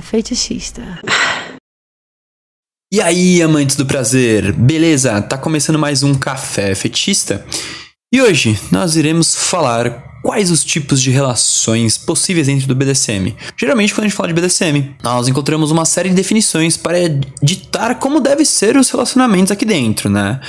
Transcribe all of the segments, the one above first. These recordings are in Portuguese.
Fetichista. E aí, amantes do prazer, beleza? Tá começando mais um Café Fetista e hoje nós iremos falar quais os tipos de relações possíveis dentro do BDSM. Geralmente, quando a gente fala de BDSM, nós encontramos uma série de definições para ditar como devem ser os relacionamentos aqui dentro, né?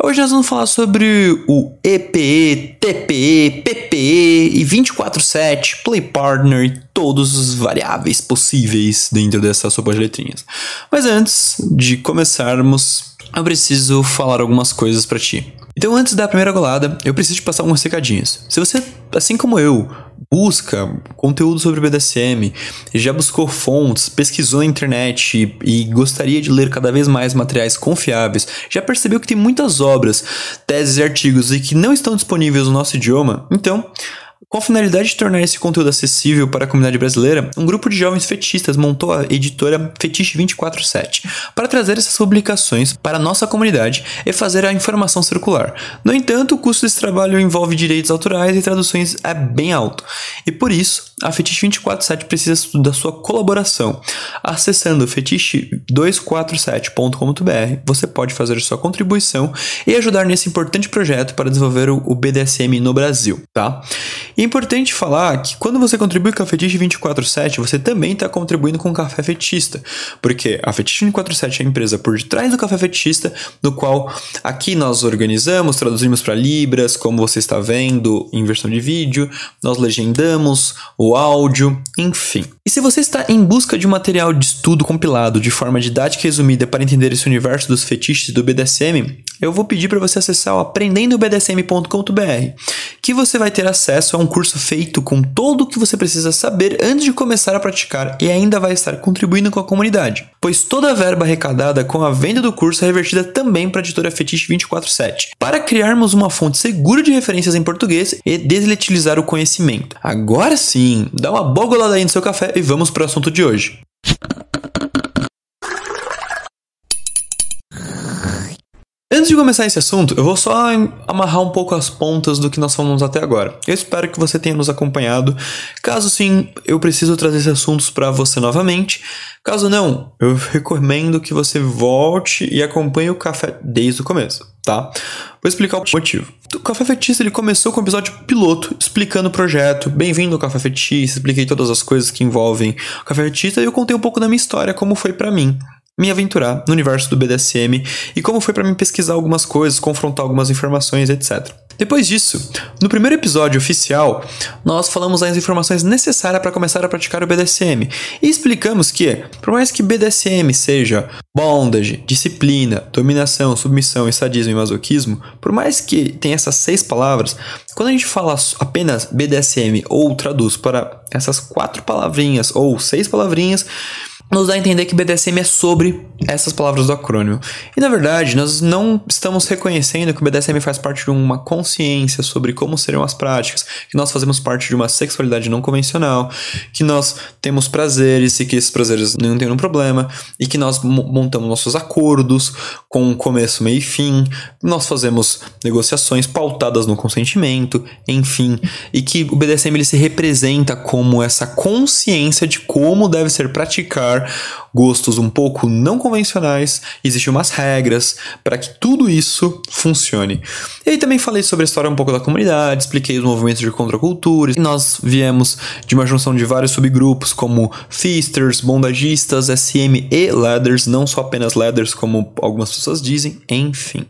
Hoje nós vamos falar sobre o EPE, TPE, PPE e 24/7, Play Partner e todos os variáveis possíveis dentro dessa sopa de letrinhas. Mas antes de começarmos, eu preciso falar algumas coisas para ti. Então, antes da primeira golada, eu preciso te passar alguns recadinhos. Se você, assim como eu, busca conteúdo sobre BDSM, já buscou fontes, pesquisou na internet e, e gostaria de ler cada vez mais materiais confiáveis, já percebeu que tem muitas obras, teses e artigos e que não estão disponíveis no nosso idioma, então com a finalidade de tornar esse conteúdo acessível para a comunidade brasileira, um grupo de jovens fetichistas montou a editora Fetiche 247 para trazer essas publicações para a nossa comunidade e fazer a informação circular. No entanto, o custo desse trabalho envolve direitos autorais e traduções é bem alto, e por isso a Fetiche 247 precisa da sua colaboração. Acessando fetiche247.com.br, você pode fazer sua contribuição e ajudar nesse importante projeto para desenvolver o BDSM no Brasil, tá? É importante falar que quando você contribui com a Fetiche 247, você também está contribuindo com o Café Fetista, porque a Fetiche 247 é a empresa por detrás do Café Fetista, no qual aqui nós organizamos, traduzimos para Libras, como você está vendo em versão de vídeo, nós legendamos o áudio, enfim. E se você está em busca de um material de estudo compilado de forma didática e resumida para entender esse universo dos fetiches do BDSM, eu vou pedir para você acessar o aprendendobdsm.com.br, que você vai ter acesso a um curso feito com tudo o que você precisa saber antes de começar a praticar e ainda vai estar contribuindo com a comunidade, pois toda a verba arrecadada com a venda do curso é revertida também para a editora Fetiche 247, para criarmos uma fonte segura de referências em português e desletilizar o conhecimento. Agora sim, dá uma boa golada aí no seu café e vamos para o assunto de hoje. Antes de começar esse assunto, eu vou só amarrar um pouco as pontas do que nós falamos até agora. Eu espero que você tenha nos acompanhado. Caso sim, eu preciso trazer esses assuntos para você novamente. Caso não, eu recomendo que você volte e acompanhe o café desde o começo, tá? Vou explicar o motivo. O Café Fetista ele começou com o episódio piloto, explicando o projeto. Bem-vindo ao Café Fetista, expliquei todas as coisas que envolvem o Café Fetista e eu contei um pouco da minha história, como foi para mim me aventurar no universo do BDSM e como foi para mim pesquisar algumas coisas, confrontar algumas informações, etc. Depois disso, no primeiro episódio oficial, nós falamos as informações necessárias para começar a praticar o BDSM e explicamos que, por mais que BDSM seja bondage, disciplina, dominação, submissão, sadismo e masoquismo, por mais que tenha essas seis palavras, quando a gente fala apenas BDSM ou traduz para essas quatro palavrinhas ou seis palavrinhas, nos dá a entender que BDSM é sobre essas palavras do acrônimo. E na verdade, nós não estamos reconhecendo que o BDSM faz parte de uma consciência sobre como serão as práticas, que nós fazemos parte de uma sexualidade não convencional, que nós temos prazeres e que esses prazeres não têm nenhum problema, e que nós montamos nossos acordos com começo, meio e fim, nós fazemos negociações pautadas no consentimento, enfim, e que o BDSM ele se representa como essa consciência de como deve ser gostos um pouco não convencionais, existem umas regras para que tudo isso funcione. E aí também falei sobre a história um pouco da comunidade, expliquei os movimentos de contracultura, e nós viemos de uma junção de vários subgrupos como Feasters, Bondagistas, SM e Ladders, não só apenas Ladders como algumas pessoas dizem, enfim.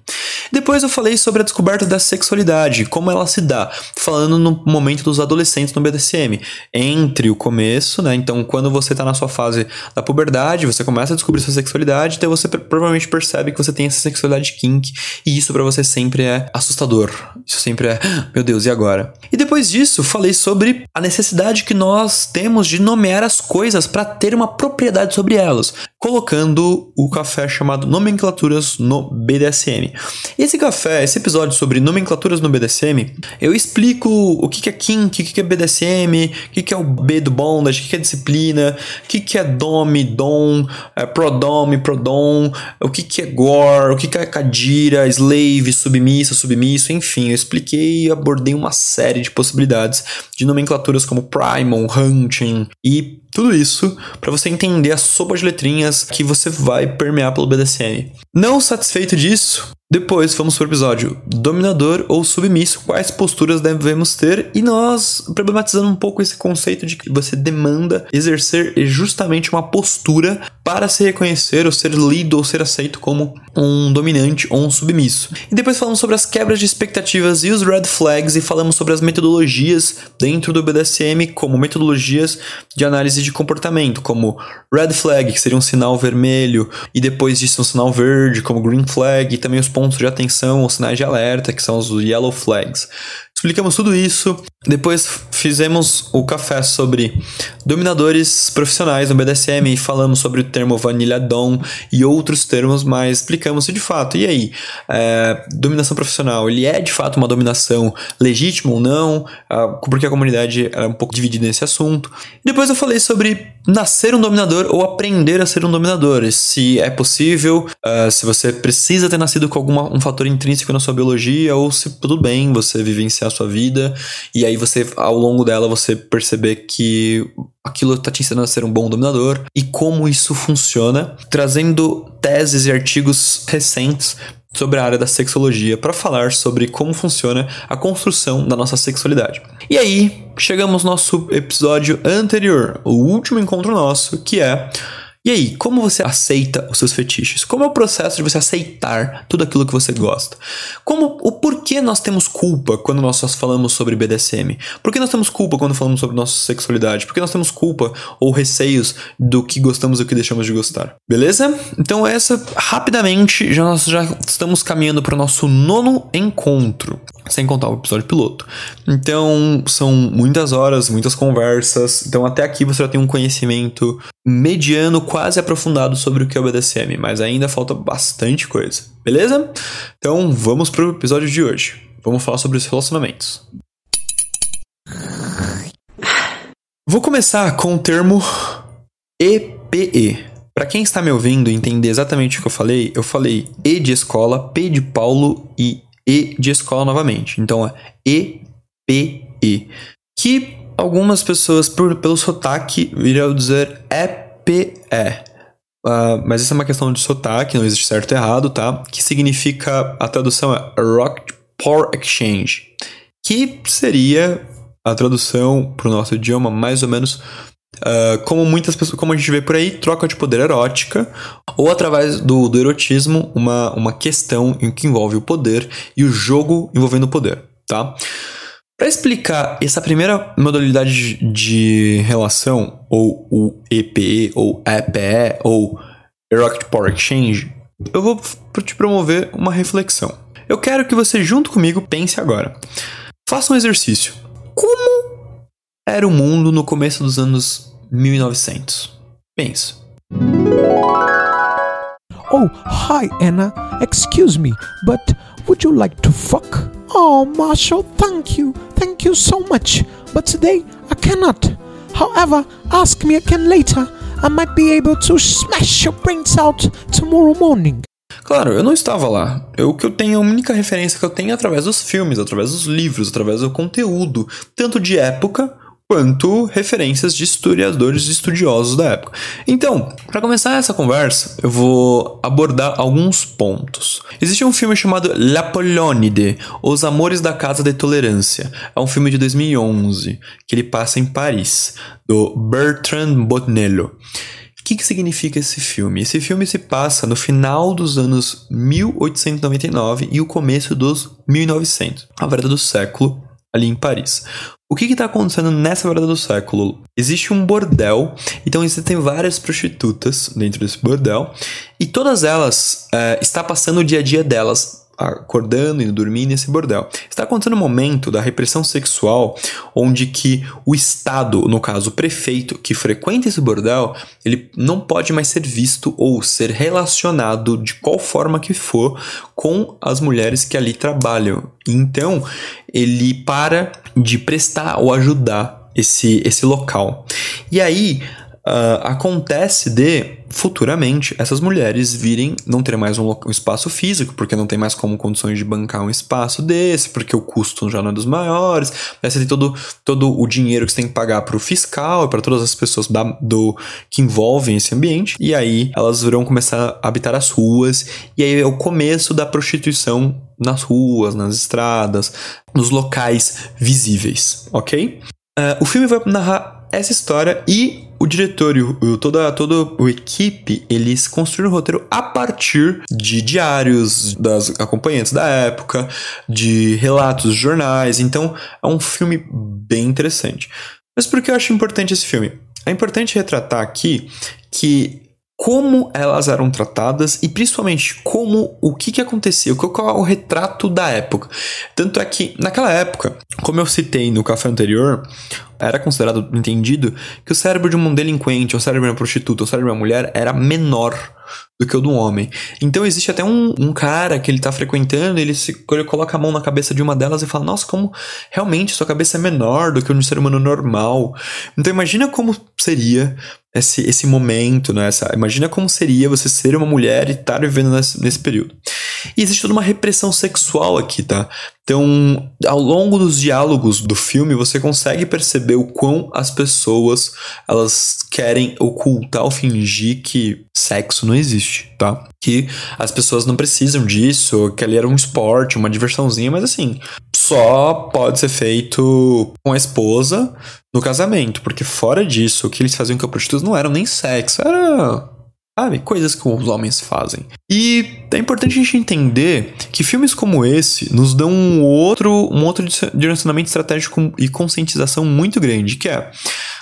Depois eu falei sobre a descoberta da sexualidade, como ela se dá, falando no momento dos adolescentes no BDSM, entre o começo, né? Então, quando você está na sua fase da puberdade, você começa a descobrir sua sexualidade, então você provavelmente percebe que você tem essa sexualidade kink, e isso para você sempre é assustador. Isso sempre é, meu Deus, e agora? E depois disso, falei sobre a necessidade que nós temos de nomear as coisas para ter uma propriedade sobre elas, colocando o café chamado Nomenclaturas no BDSM. Esse café, esse episódio sobre nomenclaturas no BDSM, eu explico o que é kink, o que é BDSM, o que é o B do bondage, o que é disciplina, o que é dom, dom, é, prodom, prodom, o que é gore, o que é kadira, slave, submissa, submisso, enfim, eu expliquei e abordei uma série de possibilidades de nomenclaturas como primal, hunting e Tudo isso para você entender a sopa de letrinhas que você vai permear pelo BDSM. Não satisfeito disso, depois vamos para o episódio dominador ou submisso, quais posturas devemos ter e nós problematizando um pouco esse conceito de que você demanda exercer justamente uma postura para se reconhecer ou ser lido ou ser aceito como um dominante ou um submisso. E depois falamos sobre as quebras de expectativas e os red flags e falamos sobre as metodologias dentro do BDSM como metodologias de análise de comportamento, como red flag, que seria um sinal vermelho, e depois disso um sinal verde, como green flag, e também os pontos de atenção ou sinais de alerta, que são os yellow flags. Explicamos tudo isso. Depois fizemos o café sobre dominadores profissionais no BDSM e falamos sobre o termo Vanilla Dom e outros termos, mas explicamos se de fato. E aí, é, dominação profissional, ele é de fato uma dominação legítima ou não? porque a comunidade é um pouco dividida nesse assunto. Depois eu falei sobre nascer um dominador ou aprender a ser um dominador. Se é possível, uh, se você precisa ter nascido com algum um fator intrínseco na sua biologia ou se tudo bem você vivenciar sua vida e aí você, ao longo dela, você perceber que aquilo está te ensinando a ser um bom dominador e como isso funciona, trazendo teses e artigos recentes sobre a área da sexologia para falar sobre como funciona a construção da nossa sexualidade. E aí, chegamos ao nosso episódio anterior, o último encontro nosso, que é e aí, como você aceita os seus fetiches? Como é o processo de você aceitar tudo aquilo que você gosta? Como o porquê nós temos culpa quando nós falamos sobre BDSM? Por que nós temos culpa quando falamos sobre nossa sexualidade? Por que nós temos culpa ou receios do que gostamos e que deixamos de gostar? Beleza? Então essa rapidamente já nós já estamos caminhando para o nosso nono encontro sem contar o episódio piloto. Então, são muitas horas, muitas conversas. Então, até aqui você já tem um conhecimento mediano, quase aprofundado sobre o que é o BDSM, mas ainda falta bastante coisa. Beleza? Então, vamos pro episódio de hoje. Vamos falar sobre os relacionamentos. Vou começar com o termo EPE. Para quem está me ouvindo entender exatamente o que eu falei, eu falei E de escola, P de Paulo e e de escola novamente. Então é EPE. Que algumas pessoas, por, pelo sotaque, iriam dizer EPE. Uh, ah, mas isso é uma questão de sotaque, não existe certo e errado, tá? Que significa, a tradução é Rock Power Exchange, que seria a tradução para o nosso idioma mais ou menos Uh, como muitas pessoas, como a gente vê por aí, troca de poder erótica, ou através do, do erotismo, uma, uma questão em que envolve o poder e o jogo envolvendo o poder, tá? Para explicar essa primeira modalidade de relação, ou o EPE, ou EPE, ou Erotic Power Exchange, eu vou te promover uma reflexão. Eu quero que você, junto comigo, pense agora. Faça um exercício. Como era o mundo no começo dos anos 1900. Pensa. Oh, hi Anna. Excuse me, but would you like to fuck? Oh, Marshall, thank you. Thank you so much. But today I cannot. However, ask me again later. I might be able to smash your brains out tomorrow morning. Claro, eu não estava lá. Eu, o que eu tenho, a única referência que eu tenho é através dos filmes, através dos livros, através do conteúdo, tanto de época quanto referências de historiadores e estudiosos da época. Então, para começar essa conversa, eu vou abordar alguns pontos. Existe um filme chamado La Polonide, Os Amores da Casa de Tolerância. É um filme de 2011 que ele passa em Paris, do Bertrand Botnello. O que, que significa esse filme? Esse filme se passa no final dos anos 1899 e o começo dos 1900, a verdade do século ali em Paris. O que está acontecendo nessa virada do século? Existe um bordel, então existem várias prostitutas dentro desse bordel, e todas elas é, está passando o dia a dia delas acordando e dormindo nesse bordel. Está acontecendo um momento da repressão sexual onde que o Estado, no caso o prefeito que frequenta esse bordel, ele não pode mais ser visto ou ser relacionado de qual forma que for com as mulheres que ali trabalham. Então, ele para de prestar ou ajudar esse, esse local. E aí, uh, acontece de futuramente essas mulheres virem não ter mais um, um, espaço físico, porque não tem mais como condições de bancar um espaço desse, porque o custo já não é dos maiores, aí você tem todo, todo o dinheiro que você tem que pagar para o fiscal e para todas as pessoas da, do, que envolvem esse ambiente, e aí elas virão começar a habitar as ruas, e aí é o começo da prostituição nas ruas, nas estradas, nos locais visíveis, ok? Uh, o filme vai narrar essa história e o diretor e o, toda, toda a equipe, eles construíram o roteiro a partir de diários das acompanhantes da época, de relatos jornais, então é um filme bem interessante. Mas por que eu acho importante esse filme? É importante retratar aqui que como elas eram tratadas e principalmente como o que, que acontecia, qual é o retrato da época. Tanto é que naquela época, como eu citei no café anterior, era considerado entendido que o cérebro de um delinquente, o cérebro de uma prostituta, o cérebro de uma mulher era menor do que o do homem. Então existe até um, um cara que ele tá frequentando, ele, se, ele coloca a mão na cabeça de uma delas e fala: Nossa, como realmente sua cabeça é menor do que um ser humano normal. Então imagina como seria esse, esse momento, né? Essa, imagina como seria você ser uma mulher e estar vivendo nesse, nesse período. E existe toda uma repressão sexual aqui, tá? Então, ao longo dos diálogos do filme, você consegue perceber o quão as pessoas elas querem ocultar ou fingir que sexo não existe, tá? Que as pessoas não precisam disso, que ali era um esporte, uma diversãozinha, mas assim, só pode ser feito com a esposa no casamento, porque fora disso, o que eles faziam com a prostituta não era nem sexo, era Sabe? Coisas que os homens fazem. E é importante a gente entender que filmes como esse nos dão um outro, um outro direcionamento estratégico e conscientização muito grande, que é,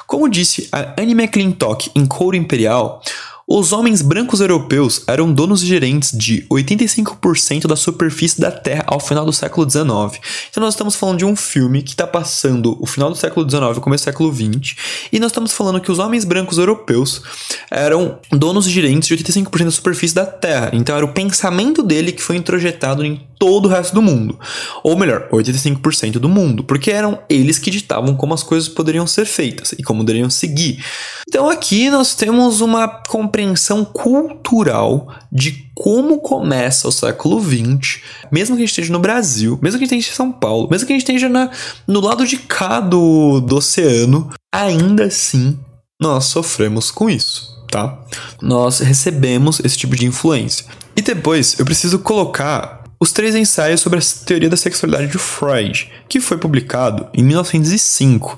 como disse a Annie McClintock em Couro Imperial, os homens brancos europeus eram donos e gerentes de 85% da superfície da Terra ao final do século XIX. Então nós estamos falando de um filme que está passando o final do século XIX começo do século XX, e nós estamos falando que os homens brancos europeus eram donos e gerentes de 85% da superfície da Terra. Então era o pensamento dele que foi introjetado em todo o resto do mundo. Ou melhor, 85% do mundo, porque eram eles que ditavam como as coisas poderiam ser feitas e como deveriam seguir. Então aqui nós temos uma compreensão cultural de como começa o século XX, mesmo que a gente esteja no Brasil, mesmo que a gente esteja em São Paulo, mesmo que a gente esteja na, no lado de cá do, do oceano, ainda assim nós sofremos com isso. Tá? Nós recebemos esse tipo de influência. E depois eu preciso colocar os três ensaios sobre a teoria da sexualidade de Freud, que foi publicado em 1905.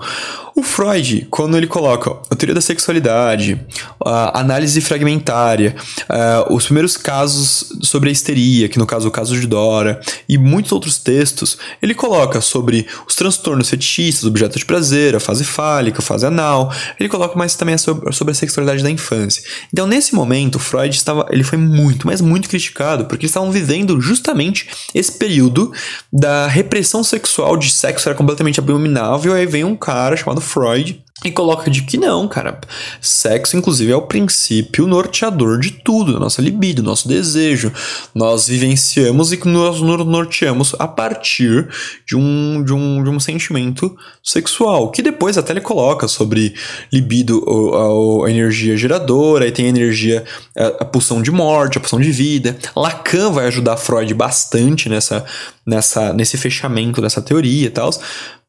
O Freud, quando ele coloca a teoria da sexualidade, a análise fragmentária, uh, os primeiros casos sobre a histeria, que no caso é o caso de Dora, e muitos outros textos, ele coloca sobre os transtornos fetichistas, objeto de prazer, a fase fálica, a fase anal, ele coloca mais também sobre, sobre a sexualidade da infância. Então, nesse momento, Freud estava, ele foi muito, mas muito criticado, porque eles estavam vivendo justamente esse período da repressão sexual de sexo era completamente abominável, aí vem um cara chamado Freud e coloca de que não, cara. Sexo, inclusive, é o princípio norteador de tudo, da nossa libido, nosso desejo. Nós vivenciamos e nós norteamos a partir de um, de um, de um sentimento sexual. Que depois até ele coloca sobre libido, a, a, energia geradora, aí tem a energia, a, a pulsão de morte, a pulsão de vida. Lacan vai ajudar Freud bastante nessa, nessa, nesse fechamento dessa teoria e tal.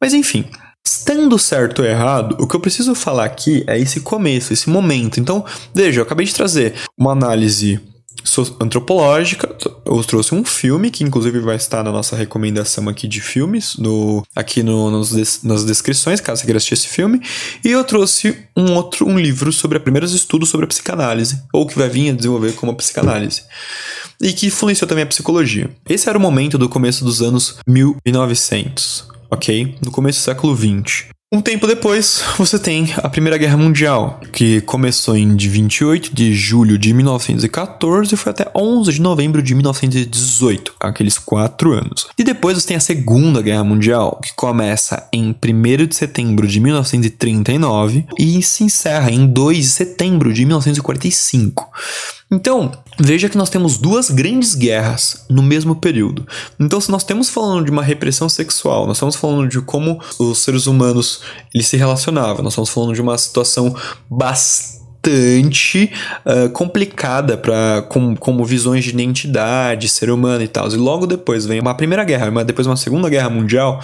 Mas enfim, Estando certo ou errado, o que eu preciso falar aqui é esse começo, esse momento. Então, veja, eu acabei de trazer uma análise antropológica. Eu trouxe um filme que inclusive vai estar na nossa recomendação aqui de filmes, no, aqui no, nos, nas descrições, caso você queira assistir esse filme. E eu trouxe um outro um livro sobre primeiros estudos sobre a psicanálise, ou que vai vir a desenvolver como a psicanálise. E que influenciou também a psicologia. Esse era o momento do começo dos anos 1900 ok? No começo do século XX. Um tempo depois, você tem a Primeira Guerra Mundial, que começou em 28 de julho de 1914 e foi até 11 de novembro de 1918, aqueles quatro anos. E depois você tem a Segunda Guerra Mundial, que começa em 1 de setembro de 1939 e se encerra em 2 de setembro de 1945. Então, veja que nós temos duas grandes guerras no mesmo período. Então, se nós estamos falando de uma repressão sexual, nós estamos falando de como os seres humanos eles se relacionavam, nós estamos falando de uma situação bastante bastante uh, complicada para com, como visões de identidade, ser humano e tal. E logo depois vem uma primeira guerra, uma, depois uma segunda guerra mundial,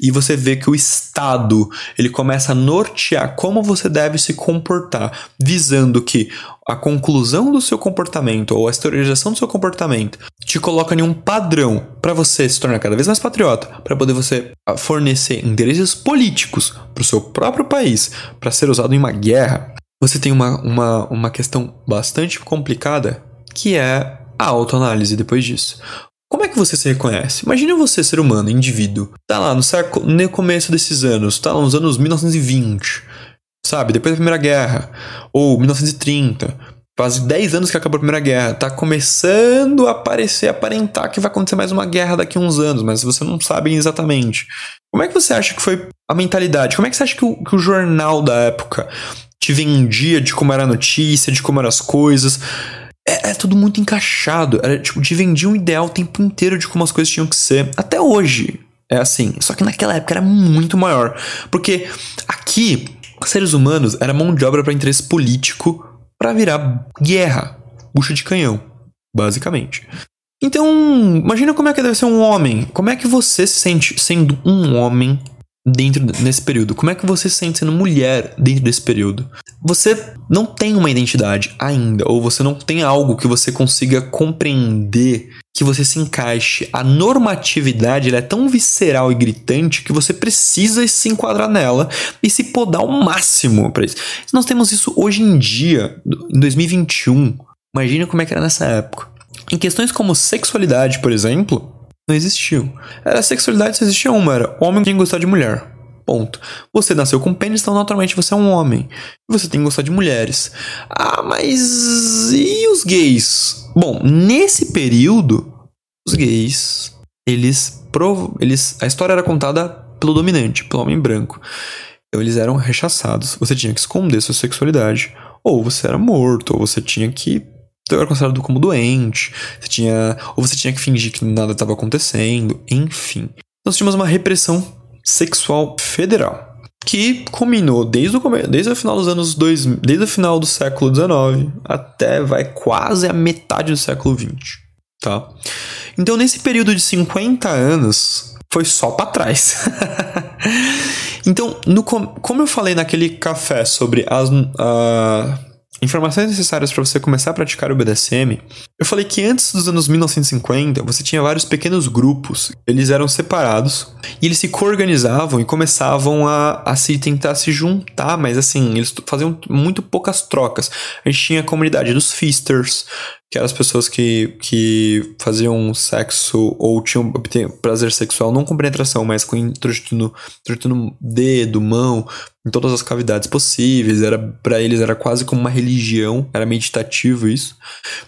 e você vê que o Estado ele começa a nortear como você deve se comportar, visando que a conclusão do seu comportamento ou a historização do seu comportamento te coloca em um padrão para você se tornar cada vez mais patriota, para poder você ah, fornecer interesses políticos para o seu próprio país, para ser usado em uma guerra você tem uma, uma, uma questão bastante complicada que é a autoanálise depois disso. Como é que você se reconhece? Imagine você, ser humano, indivíduo, tá lá no, século, no começo desses anos, tá lá nos anos 1920, sabe? Depois da Primeira Guerra, ou 1930, quase 10 anos que acabou a Primeira Guerra, tá começando a aparecer, aparentar que vai acontecer mais uma guerra daqui a uns anos, mas você não sabe exatamente. Como é que você acha que foi a mentalidade? Como é que você acha que o, que o jornal da época te vendia de como era a notícia, de como eram as coisas. É, é, tudo muito encaixado. Era, tipo, te vendia um ideal o tempo inteiro de como as coisas tinham que ser. Até hoje é assim. Só que naquela época era muito maior. Porque aqui, seres humanos era mão de obra para interesse político para virar guerra. Bucha de canhão, basicamente. Então, imagina como é que deve ser um homem. Como é que você se sente sendo um homem dentro nesse período? Como é que você se sente sendo mulher dentro desse período? Você não tem uma identidade ainda, ou você não tem algo que você consiga compreender, que você se encaixe. A normatividade é tão visceral e gritante que você precisa se enquadrar nela e se podar ao máximo para isso. Nós temos isso hoje em dia, em 2021, imagina como é que era nessa época. Em questões como sexualidade, por exemplo, não existiam. Era sexualidade só existia uma, era homem tem que gostar de mulher. Ponto. Você nasceu com pênis, então naturalmente você é um homem. Você tem que gostar de mulheres. Ah, mas e os gays? Bom, nesse período, os gays, eles, prov... eles a história era contada pelo dominante, pelo homem branco. Então eles eram rechaçados. Você tinha que esconder sua sexualidade, ou você era morto, ou você tinha que então era considerado como doente, você tinha, ou você tinha que fingir que nada estava acontecendo, enfim. Nós tínhamos uma repressão sexual federal que culminou desde o, come... desde o final dos anos 2000, desde o final do século XIX até vai quase a metade do século XX, tá? Então nesse período de 50 anos foi só para trás. então, no, como eu falei naquele café sobre as uh, Informações necessárias para você começar a praticar o BDSM. Eu falei que antes dos anos 1950 você tinha vários pequenos grupos, eles eram separados e eles se coorganizavam e começavam a, a se tentar se juntar, mas assim, eles faziam muito poucas trocas. A gente tinha a comunidade dos Feasters, que eram as pessoas que, que faziam sexo ou tinham prazer sexual não com penetração, mas com introduzindo, introduzindo dedo, mão, em todas as cavidades possíveis. Era para eles era quase como uma religião, era meditativo isso.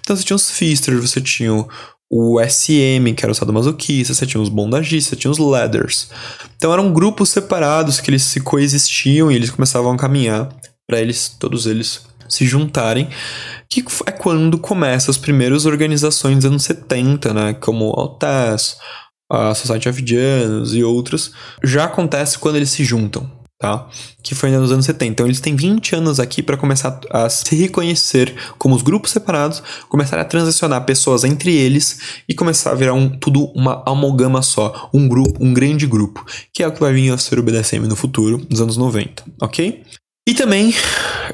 Então você tinha os feasters, você tinha o SM, que era o sadomasoquista, você tinha os bondagistas, você tinha os ladders. Então eram grupos separados que eles se coexistiam e eles começavam a caminhar para eles, todos eles se juntarem, que é quando começam as primeiras organizações dos anos 70, né, como a OTAS, a Society of Janus e outras, já acontece quando eles se juntam, tá? Que foi nos anos 70. Então eles têm 20 anos aqui para começar a se reconhecer como os grupos separados, começar a transicionar pessoas entre eles e começar a virar um, tudo uma amogama só, um grupo, um grande grupo, que é o que vai vir a ser o BDSM no futuro, nos anos 90, ok? E também,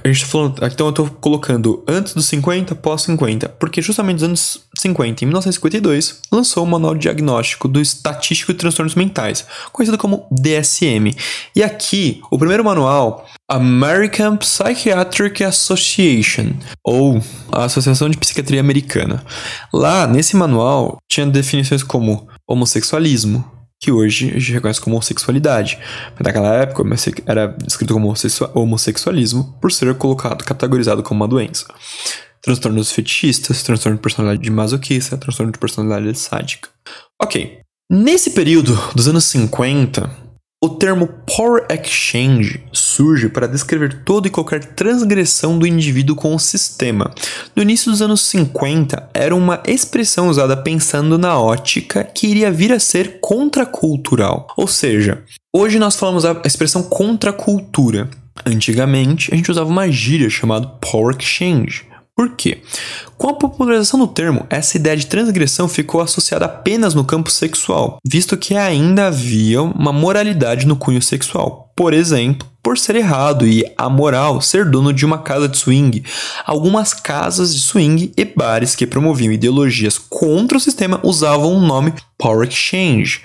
a gente tá falando, então eu tô colocando antes dos 50, pós 50, porque justamente nos anos 50, em 1952, lançou o Manual Diagnóstico do Estatístico de Transtornos Mentais, conhecido como DSM. E aqui, o primeiro manual, American Psychiatric Association, ou a Associação de Psiquiatria Americana. Lá, nesse manual, tinha definições como homossexualismo, que hoje a gente reconhece como homossexualidade. Mas naquela época era escrito como homossexualismo por ser colocado, categorizado como uma doença. Transtornos fetichistas, transtorno de personalidade masoquista, transtorno de personalidade sádica. Ok. Nesse período dos anos 50, o termo Power Exchange surge para descrever toda e qualquer transgressão do indivíduo com o sistema. No início dos anos 50, era uma expressão usada pensando na ótica que iria vir a ser contracultural. Ou seja, hoje nós falamos a expressão contracultura. Antigamente, a gente usava uma gíria chamada Power Exchange. Por quê? Com a popularização do termo, essa ideia de transgressão ficou associada apenas no campo sexual, visto que ainda havia uma moralidade no cunho sexual. Por exemplo, por ser errado e amoral ser dono de uma casa de swing. Algumas casas de swing e bares que promoviam ideologias contra o sistema usavam o nome Power Exchange.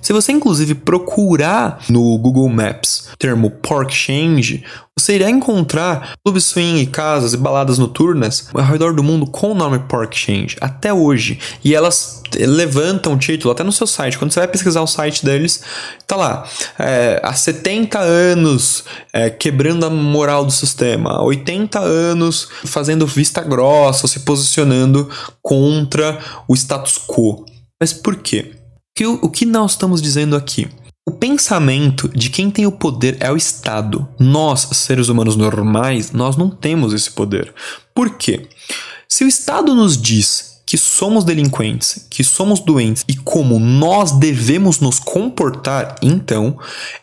Se você inclusive procurar no Google Maps termo Power Exchange, você irá encontrar clubes swing, casas e baladas noturnas ao redor do mundo com o nome Power Exchange até hoje. E elas levantam o título até no seu site. Quando você vai pesquisar o site deles, tá lá. É, há 70 anos é, quebrando a moral do sistema, 80 anos fazendo vista grossa, se posicionando contra o status quo. Mas por quê? O que nós estamos dizendo aqui? O pensamento de quem tem o poder é o Estado. Nós, seres humanos normais, nós não temos esse poder. Por quê? Se o Estado nos diz que somos delinquentes, que somos doentes e como nós devemos nos comportar, então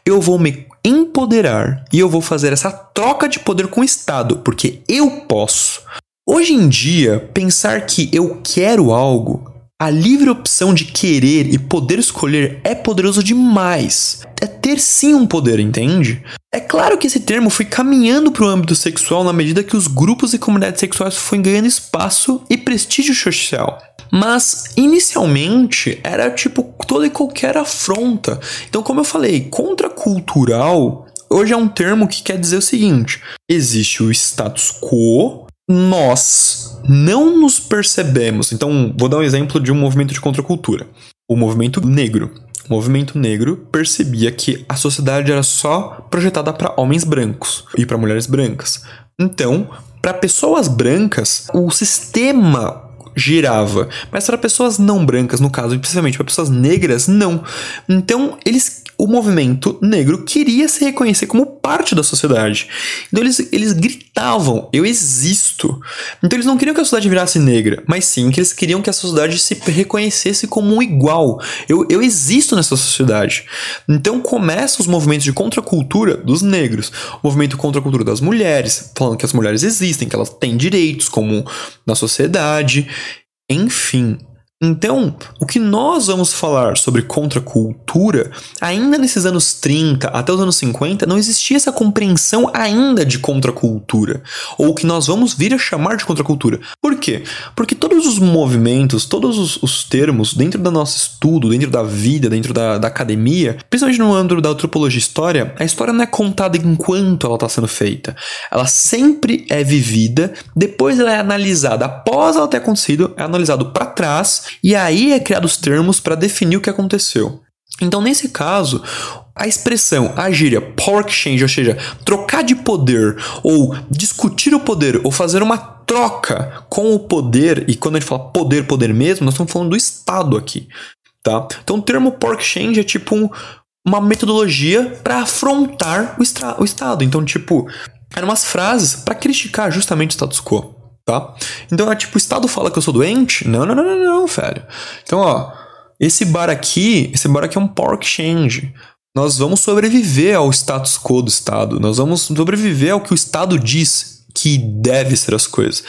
eu vou me empoderar e eu vou fazer essa troca de poder com o Estado, porque eu posso. Hoje em dia, pensar que eu quero algo, a livre opção de querer e poder escolher é poderoso demais. É ter sim um poder, entende? É claro que esse termo foi caminhando para o âmbito sexual na medida que os grupos e comunidades sexuais foram ganhando espaço e prestígio social. Mas inicialmente era tipo toda e qualquer afronta. Então, como eu falei, contracultural hoje é um termo que quer dizer o seguinte: existe o status quo, nós não nos percebemos. Então, vou dar um exemplo de um movimento de contracultura: o movimento negro. O movimento negro percebia que a sociedade era só projetada para homens brancos e para mulheres brancas. Então, para pessoas brancas, o sistema girava. Mas para pessoas não brancas, no caso, especialmente para pessoas negras, não. Então, eles o movimento negro queria se reconhecer como parte da sociedade. Então eles, eles gritavam, eu existo. Então eles não queriam que a sociedade virasse negra, mas sim que eles queriam que a sociedade se reconhecesse como um igual. Eu, eu existo nessa sociedade. Então começam os movimentos de contracultura dos negros, o movimento contra a cultura das mulheres, falando que as mulheres existem, que elas têm direitos como na sociedade. Enfim, então, o que nós vamos falar sobre contracultura, ainda nesses anos 30 até os anos 50, não existia essa compreensão ainda de contracultura, ou o que nós vamos vir a chamar de contracultura. Por quê? Porque todos os movimentos, todos os, os termos dentro do nosso estudo, dentro da vida, dentro da, da academia, principalmente no âmbito da antropologia e história, a história não é contada enquanto ela está sendo feita. Ela sempre é vivida, depois ela é analisada após ela ter acontecido, é analisado para trás e aí é criado os termos para definir o que aconteceu. Então, nesse caso, a expressão, a gíria power exchange, ou seja, trocar de poder, ou discutir o poder, ou fazer uma troca com o poder, e quando a gente fala poder, poder mesmo, nós estamos falando do Estado aqui. Tá? Então, o termo power exchange é tipo um, uma metodologia para afrontar o, o Estado. Então, tipo, eram umas frases para criticar justamente o status quo tá? Então é tipo, o Estado fala que eu sou doente? Não, não, não, não, não, velho. Então, ó, esse bar aqui, esse bar aqui é um power exchange. Nós vamos sobreviver ao status quo do Estado. Nós vamos sobreviver ao que o Estado diz que deve ser as coisas.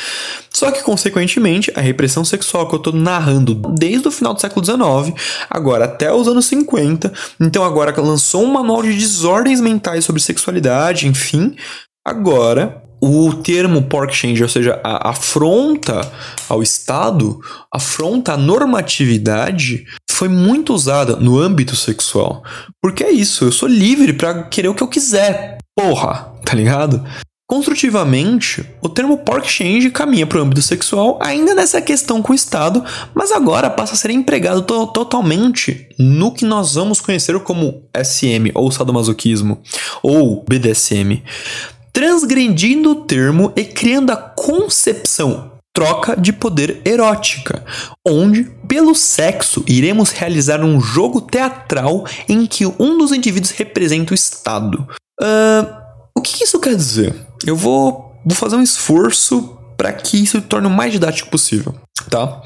Só que, consequentemente, a repressão sexual que eu estou narrando desde o final do século XIX, agora até os anos 50, então agora lançou um manual de desordens mentais sobre sexualidade, enfim, agora o termo pork change, ou seja, a afronta ao Estado, afronta à normatividade, foi muito usada no âmbito sexual. Porque é isso, eu sou livre para querer o que eu quiser. Porra, tá ligado? Construtivamente, o termo pork change caminha para o âmbito sexual ainda nessa questão com o Estado, mas agora passa a ser empregado to totalmente no que nós vamos conhecer como SM, ou sadomasoquismo, ou BDSM transgredindo o termo e criando a concepção troca de poder erótica, onde, pelo sexo, iremos realizar um jogo teatral em que um dos indivíduos representa o Estado. Uh, o que isso quer dizer? Eu vou, vou fazer um esforço para que isso torne o mais didático possível, tá?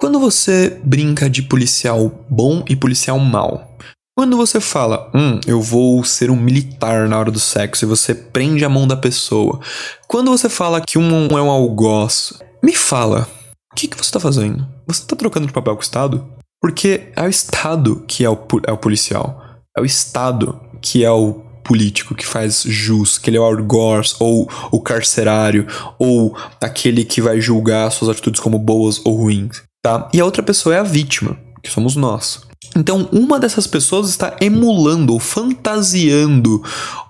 Quando você brinca de policial bom e policial mal, Quando você fala, hum, eu vou ser um militar na hora do sexo e você prende a mão da pessoa. Quando você fala que um é um algoz, me fala, o que, que você tá fazendo? Você tá trocando de papel com o Estado? Porque é o Estado que é o, é o policial. É o Estado que é o político que faz jus, que ele é o algoz ou o carcerário ou aquele que vai julgar suas atitudes como boas ou ruins, tá? E a outra pessoa é a vítima, que somos nós. Então, uma dessas pessoas está emulando ou fantasiando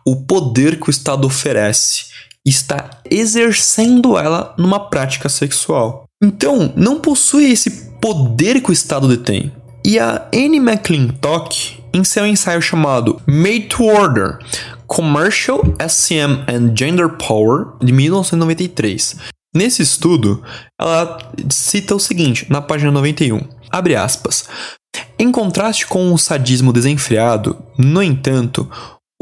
o poder que o Estado oferece, está exercendo ela numa prática sexual. Então, não possui esse poder que o Estado detém. E a Annie McClintock, em seu ensaio chamado Made to Order: Commercial SM and Gender Power, de 1993. Nesse estudo, ela cita o seguinte, na página 91, abre aspas, em contraste com o sadismo desenfreado, no entanto,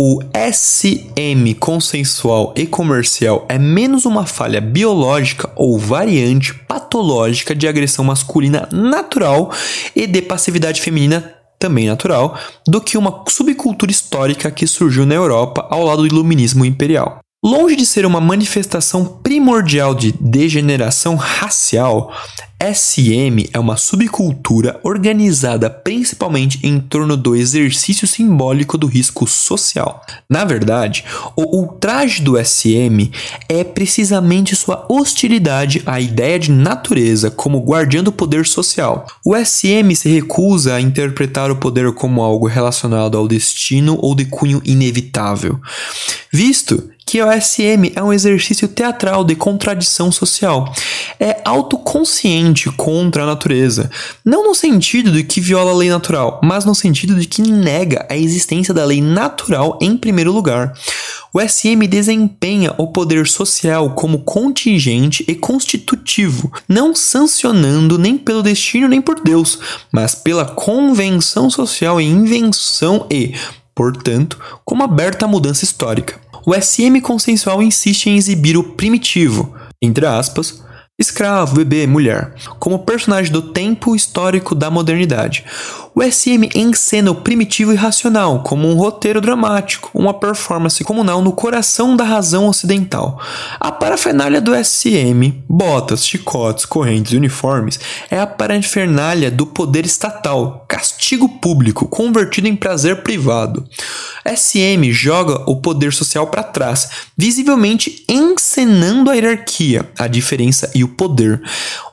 o SM consensual e comercial é menos uma falha biológica ou variante patológica de agressão masculina natural e de passividade feminina também natural, do que uma subcultura histórica que surgiu na Europa ao lado do iluminismo imperial. Longe de ser uma manifestação primordial de degeneração racial, SM é uma subcultura organizada principalmente em torno do exercício simbólico do risco social. Na verdade, o ultraje do SM é precisamente sua hostilidade à ideia de natureza como guardiã do poder social. O SM se recusa a interpretar o poder como algo relacionado ao destino ou de cunho inevitável, visto que o SM é um exercício teatral de contradição social. É autoconsciente contra a natureza. Não no sentido de que viola a lei natural, mas no sentido de que nega a existência da lei natural em primeiro lugar. O SM desempenha o poder social como contingente e constitutivo, não sancionando nem pelo destino nem por Deus, mas pela convenção social e invenção e, portanto, como aberta à mudança histórica o SM consensual insiste em exibir o primitivo, entre aspas, escravo, bebê, mulher, como personagem do tempo histórico da modernidade. O SM encena o primitivo e racional como um roteiro dramático, uma performance comunal no coração da razão ocidental. A parafernália do SM, botas, chicotes, correntes e uniformes, é a parafernália do poder estatal, castigo público convertido em prazer privado. SM joga o poder social para trás, visivelmente encenando a hierarquia, a diferença e o poder.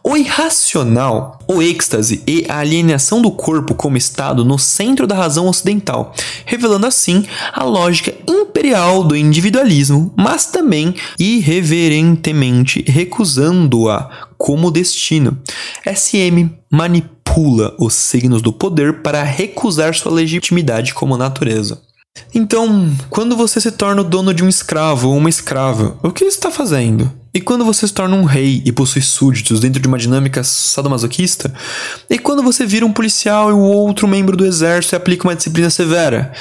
O irracional, o êxtase e a alienação do corpo como estado no centro da razão ocidental, revelando assim a lógica imperial do individualismo, mas também irreverentemente recusando-a como destino. SM manipula os signos do poder para recusar sua legitimidade como natureza. Então, quando você se torna o dono de um escravo ou uma escrava, o que está fazendo? E quando você se torna um rei e possui súditos dentro de uma dinâmica sadomasoquista? E quando você vira um policial e o outro membro do exército e aplica uma disciplina severa?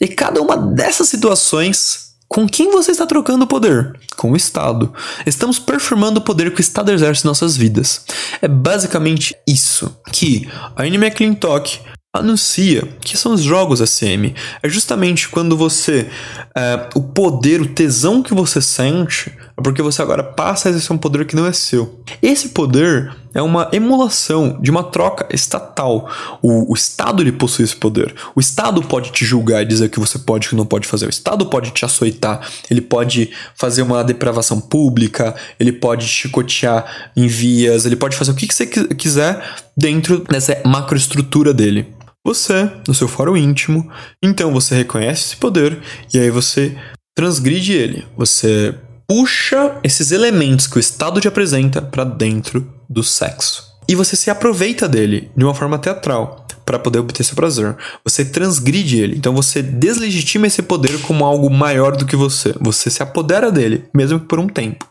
E cada uma dessas situações, com quem você está trocando o poder? Com o Estado. Estamos performando o poder que o Estado exerce em nossas vidas. É basicamente isso que a Annie McClintock anuncia que são os jogos SM. É justamente quando você. É, o poder, o tesão que você sente, é porque você agora passa a exercer um poder que não é seu. Esse poder é uma emulação de uma troca estatal. O, o Estado ele possui esse poder. O Estado pode te julgar e dizer que você pode e que não pode fazer. O Estado pode te açoitar. Ele pode fazer uma depravação pública. Ele pode chicotear em vias. Ele pode fazer o que você quiser dentro dessa macroestrutura dele você, no seu fórum íntimo, então você reconhece esse poder e aí você transgride ele. Você puxa esses elementos que o Estado te apresenta para dentro do sexo. E você se aproveita dele de uma forma teatral para poder obter seu prazer. Você transgride ele, então você deslegitima esse poder como algo maior do que você. Você se apodera dele, mesmo que por um tempo.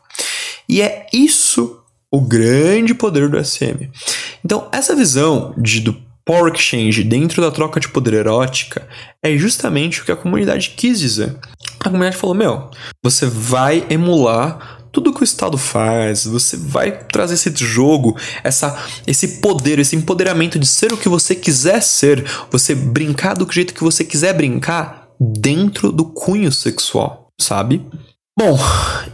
E é isso o grande poder do SM. Então, essa visão de, do Power Exchange dentro da troca de poder erótica é justamente o que a comunidade quis dizer. A comunidade falou: meu, você vai emular tudo que o Estado faz, você vai trazer esse jogo, essa, esse poder, esse empoderamento de ser o que você quiser ser, você brincar do jeito que você quiser brincar dentro do cunho sexual, sabe? Bom,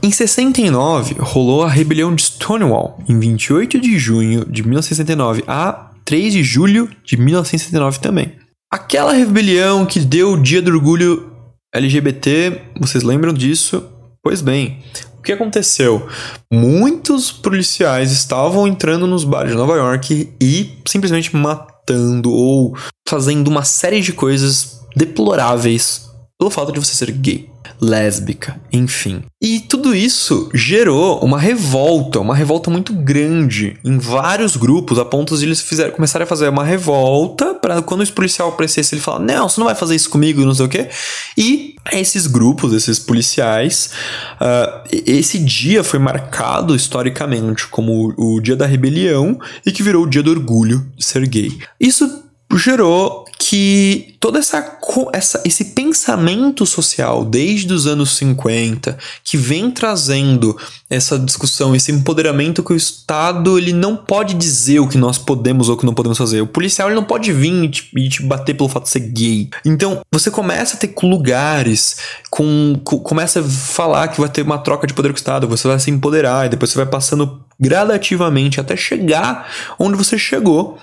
em 69 rolou a rebelião de Stonewall, em 28 de junho de 1969 a 3 de julho de 1969 também. Aquela rebelião que deu o dia do orgulho LGBT, vocês lembram disso? Pois bem, o que aconteceu? Muitos policiais estavam entrando nos bares de Nova York e simplesmente matando ou fazendo uma série de coisas deploráveis pelo fato de você ser gay lésbica, enfim. E tudo isso gerou uma revolta, uma revolta muito grande em vários grupos, a ponto de eles fizeram, começarem a fazer uma revolta para quando o policial aparecesse ele falar: "Não, você não vai fazer isso comigo", não sei o quê. E esses grupos, esses policiais, uh, esse dia foi marcado historicamente como o, o dia da rebelião e que virou o dia do orgulho de ser gay. Isso gerou que todo essa, essa, esse pensamento social desde os anos 50 que vem trazendo essa discussão, esse empoderamento que o Estado ele não pode dizer o que nós podemos ou o que não podemos fazer. O policial ele não pode vir e te, e te bater pelo fato de ser gay. Então você começa a ter lugares com, com começa a falar que vai ter uma troca de poder com o Estado, você vai se empoderar e depois você vai passando gradativamente até chegar onde você chegou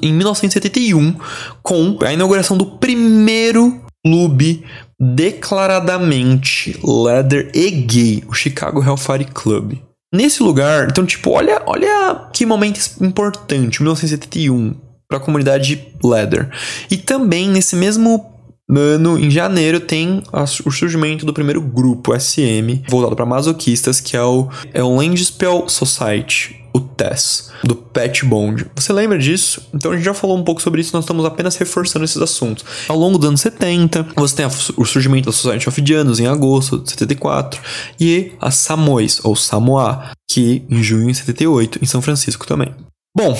em 1971 com a inauguração do primeiro clube declaradamente leather e gay, o Chicago Hellfire Club. Nesse lugar, então tipo, olha, olha que momento importante, 1971 para a comunidade leather. E também nesse mesmo ano, em janeiro, tem o surgimento do primeiro grupo SM voltado para masoquistas, que é o, é o Landspell Society, o TESS, do Pat Bond. Você lembra disso? Então a gente já falou um pouco sobre isso, nós estamos apenas reforçando esses assuntos. Ao longo dos anos 70, você tem o surgimento da Society of Indianos em agosto de 74 e a Samois, ou Samoa, que em junho de 78, em São Francisco também. Bom,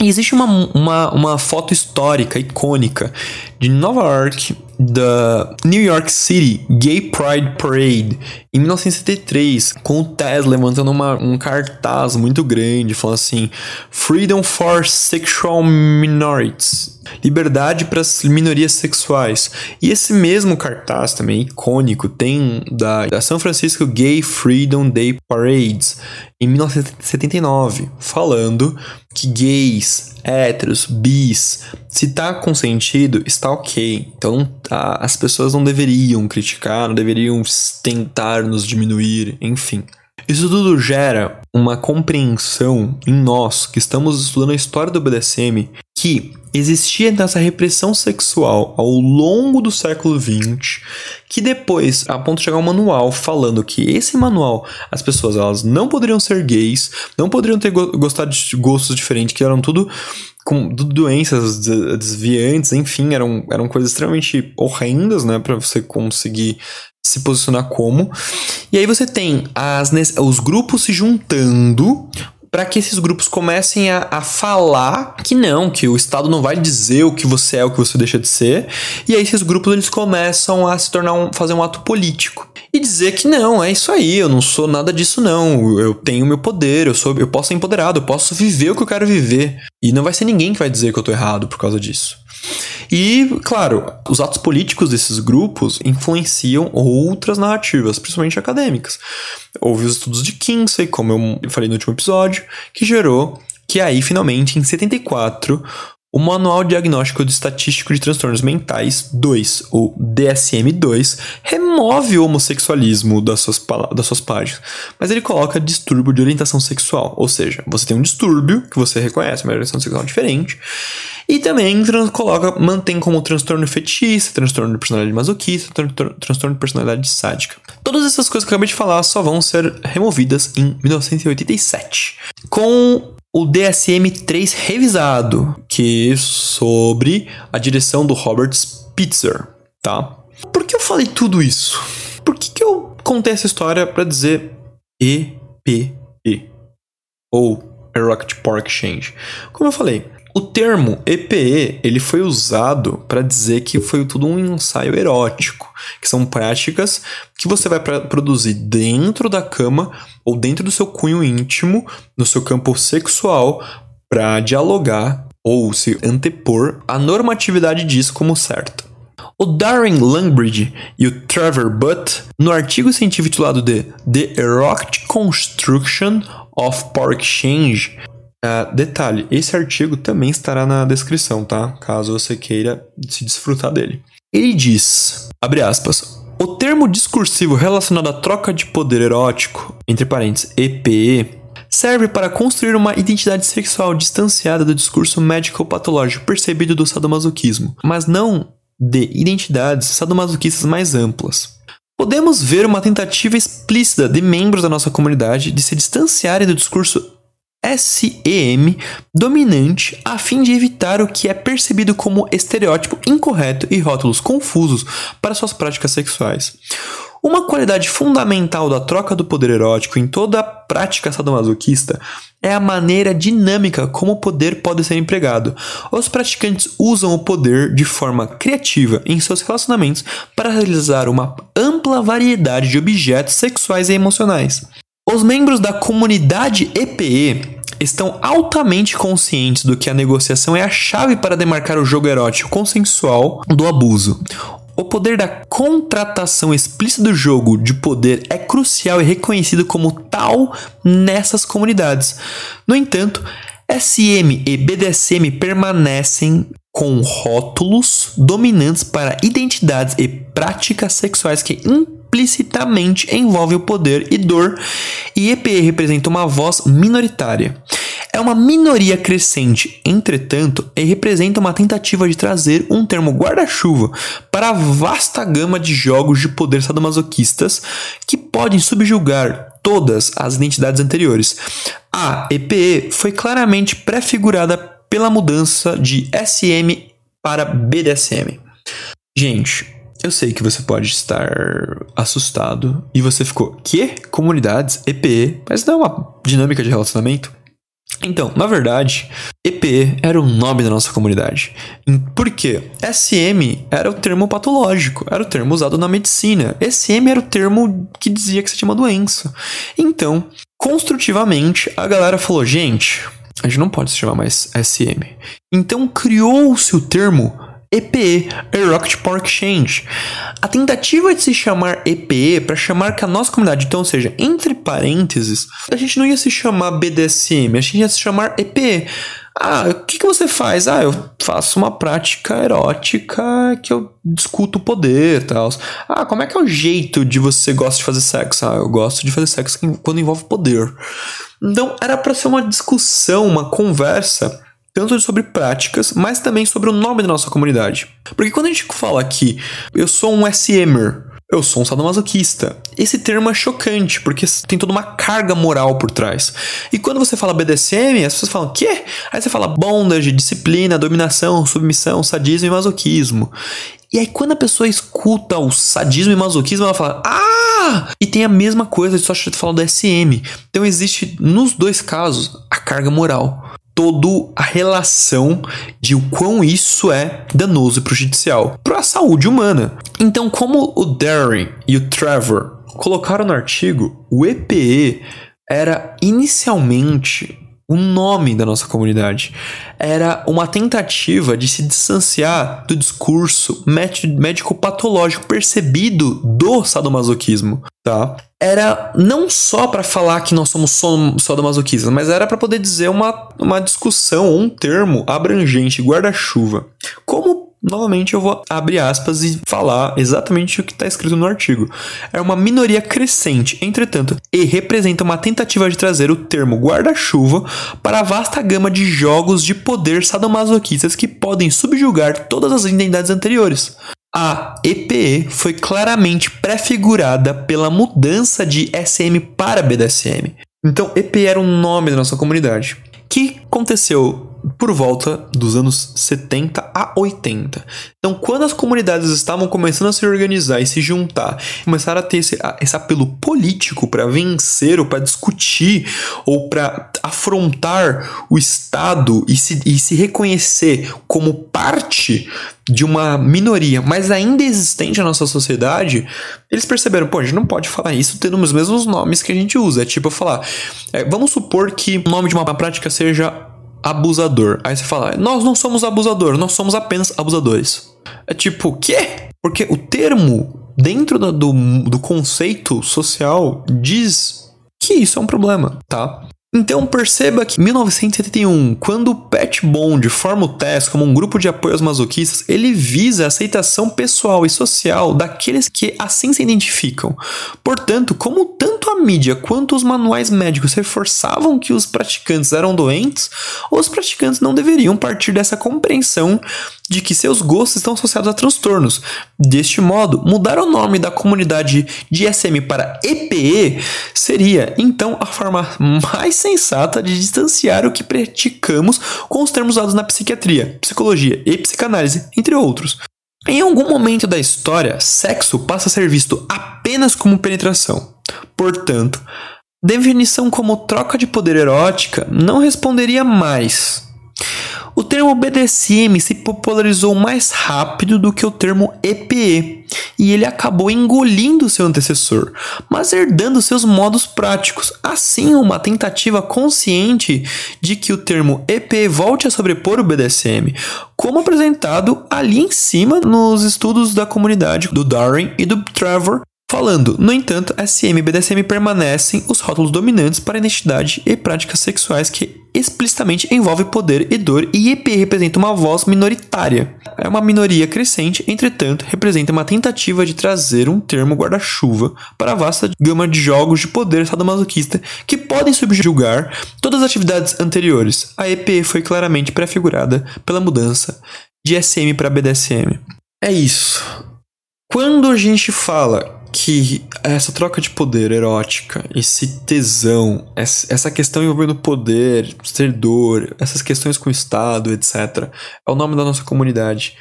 e existe uma, uma, uma foto histórica, icônica, de Nova York, da New York City Gay Pride Parade, em 1973, com o Tess levantando uma, um cartaz muito grande, falando assim: Freedom for Sexual Minorities. Liberdade para as minorias sexuais. E esse mesmo cartaz também icônico tem da, da São Francisco Gay Freedom Day Parades em 1979, falando que gays, héteros, bis, se tá consentido, está ok. Então a, as pessoas não deveriam criticar, não deveriam tentar nos diminuir, enfim. Isso tudo gera uma compreensão em nós que estamos estudando a história do BDSM que existia essa repressão sexual ao longo do século XX, que depois, a ponto de chegar um manual falando que esse manual, as pessoas elas não poderiam ser gays, não poderiam ter go gostado de gostos diferentes, que eram tudo com doenças desviantes, enfim, eram, eram coisas extremamente horrendas, né, para você conseguir se posicionar como. E aí você tem as, os grupos se juntando para que esses grupos comecem a, a, falar que não, que o Estado não vai dizer o que você é, o que você deixa de ser. E aí esses grupos eles começam a se tornar um, fazer um ato político e dizer que não, é isso aí, eu não sou nada disso não. Eu tenho meu poder, eu sou, eu posso ser empoderado, eu posso viver o que eu quero viver. E não vai ser ninguém que vai dizer que eu tô errado por causa disso. E, claro, os atos políticos desses grupos influenciam outras narrativas, principalmente acadêmicas. Houve os estudos de Kinsey, como eu falei no último episódio, que gerou que aí, finalmente, em 74, o Manual Diagnóstico de Estatístico de Transtornos Mentais 2, ou DSM-2, remove o homossexualismo das suas, das suas páginas, mas ele coloca distúrbio de orientação sexual, ou seja, você tem um distúrbio que você reconhece, uma orientação sexual diferente, e também coloca, mantém como transtorno fetichista, transtorno de personalidade masoquista, transtorno de personalidade sádica. Todas essas coisas que eu acabei de falar só vão ser removidas em 1987. Com o DSM-3 revisado, que é sobre a direção do Robert Spitzer, tá? Por que eu falei tudo isso? Por que, que eu contei essa história para dizer EPE? Ou Erupt Pork Exchange? Como eu falei, O termo EPE ele foi usado para dizer que foi tudo um ensaio erótico, que são práticas que você vai produzir dentro da cama ou dentro do seu cunho íntimo, no seu campo sexual, para dialogar ou se antepor à normatividade disso como certa. O Darren Langbridge e o Trevor Butt, no artigo científico titulado de The Erotic Construction of Power Exchange, uh, detalhe, esse artigo também estará na descrição, tá? Caso você queira se desfrutar dele. Ele diz, abre aspas, o termo discursivo relacionado à troca de poder erótico, entre parênteses, EPE, serve para construir uma identidade sexual distanciada do discurso médico-patológico percebido do sadomasoquismo, mas não de identidades sadomasoquistas mais amplas. Podemos ver uma tentativa explícita de membros da nossa comunidade de se distanciarem do discurso SEM dominante a fim de evitar o que é percebido como estereótipo incorreto e rótulos confusos para suas práticas sexuais. Uma qualidade fundamental da troca do poder erótico em toda a prática sadomasoquista é a maneira dinâmica como o poder pode ser empregado. Os praticantes usam o poder de forma criativa em seus relacionamentos para realizar uma ampla variedade de objetos sexuais e emocionais. Os membros da comunidade EPE estão altamente conscientes do que a negociação é a chave para demarcar o jogo erótico consensual do abuso. O poder da contratação explícita do jogo de poder é crucial e reconhecido como tal nessas comunidades. No entanto, SM e BDSM permanecem com rótulos dominantes para identidades e práticas sexuais que implicitamente envolvem o poder e dor, e EPE representa uma voz minoritária. É uma minoria crescente, entretanto, e representa uma tentativa de trazer um termo guarda-chuva para a vasta gama de jogos de poder sadomasoquistas que podem subjugar todas as identidades anteriores. A EPE foi claramente prefigurada pela mudança de SM para BDSM. Gente, eu sei que você pode estar assustado e você ficou, que? Comunidades, EPE, mas não é uma dinâmica de relacionamento? Então, na verdade, EP era o nome da nossa comunidade. Por quê? SM era o termo patológico, era o termo usado na medicina. SM era o termo que dizia que você tinha uma doença. Então, construtivamente, a galera falou: gente, a gente não pode se chamar mais SM. Então criou-se o termo EPE, Erotic Power Exchange. A tentativa de se chamar EPE para chamar que a nossa comunidade, então, ou seja, entre parênteses, a gente não ia se chamar BDSM, a gente ia se chamar EPE. Ah, o que, que você faz? Ah, eu faço uma prática erótica que eu discuto o poder e tal. Ah, como é que é o jeito de você gosta de fazer sexo? Ah, eu gosto de fazer sexo quando envolve poder. Então, era para ser uma discussão, uma conversa tanto sobre práticas, mas também sobre o nome da nossa comunidade. Porque quando a gente fala que eu sou um SMer, eu sou um sadomasoquista. Esse termo é chocante, porque tem toda uma carga moral por trás. E quando você fala BDSM, as pessoas falam, quê? Aí você fala bondage, disciplina, dominação, submissão, sadismo e masoquismo. E aí quando a pessoa escuta o sadismo e masoquismo, ela fala, ah! E tem a mesma coisa só falar do SM. Então existe, nos dois casos, a carga moral toda a relação de o quão isso é danoso e prejudicial para a saúde humana. Então, como o Darren e o Trevor colocaram no artigo, o EPE era inicialmente o nome da nossa comunidade. Era uma tentativa de se distanciar do discurso médico-patológico percebido do sadomasoquismo, tá? Era não só para falar que nós somos sadomasoquistas, mas era para poder dizer uma, uma discussão, um termo abrangente, guarda-chuva. Como Novamente eu vou abrir aspas e falar exatamente o que está escrito no artigo. É uma minoria crescente, entretanto, e representa uma tentativa de trazer o termo guarda-chuva para a vasta gama de jogos de poder sadomasoquistas que podem subjugar todas as identidades anteriores. A EPE foi claramente prefigurada pela mudança de SM para BDSM. Então, EPE era o nome da nossa comunidade. O que aconteceu por volta dos anos 70 a 80. Então, quando as comunidades estavam começando a se organizar e se juntar, começaram a ter esse, esse apelo político para vencer ou para discutir ou para afrontar o Estado e se, e se reconhecer como parte de uma minoria, mas ainda existente na nossa sociedade, eles perceberam, pô, a gente não pode falar isso tendo os mesmos nomes que a gente usa. É tipo falar, é, vamos supor que o nome de uma prática seja abusador. Aí você fala, nós não somos abusador, nós somos apenas abusadores. É tipo, o quê? Porque o termo, dentro do, do, do conceito social, diz que isso é um problema, tá? Então perceba que em 1971, quando o Pet Bond forma o TES como um grupo de apoio aos masoquistas, ele visa a aceitação pessoal e social daqueles que assim se identificam. Portanto, como tanto a mídia quanto os manuais médicos reforçavam que os praticantes eram doentes, os praticantes não deveriam partir dessa compreensão de que seus gostos estão associados a transtornos. Deste modo, mudar o nome da comunidade de SM para EPE seria, então, a forma mais sensata de distanciar o que praticamos com os termos usados na psiquiatria, psicologia e psicanálise, entre outros. Em algum momento da história, sexo passa a ser visto apenas como penetração. Portanto, definição como troca de poder erótica não responderia mais o termo BDSM se popularizou mais rápido do que o termo EPE, e ele acabou engolindo seu antecessor, mas herdando seus modos práticos. Assim, uma tentativa consciente de que o termo EPE volte a sobrepor o BDSM, como apresentado ali em cima nos estudos da comunidade do Darwin e do Trevor Falando, no entanto, SM e BDSM permanecem os rótulos dominantes para identidade e práticas sexuais que explicitamente envolvem poder e dor, e EP representa uma voz minoritária. É uma minoria crescente, entretanto, representa uma tentativa de trazer um termo guarda-chuva para a vasta gama de jogos de poder sadomasoquista que podem subjugar todas as atividades anteriores. A EP foi claramente prefigurada pela mudança de SM para BDSM. É isso. Quando a gente fala que essa troca de poder erótica, esse tesão, essa questão envolvendo poder, ser dor, essas questões com o Estado, etc., é o nome da nossa comunidade.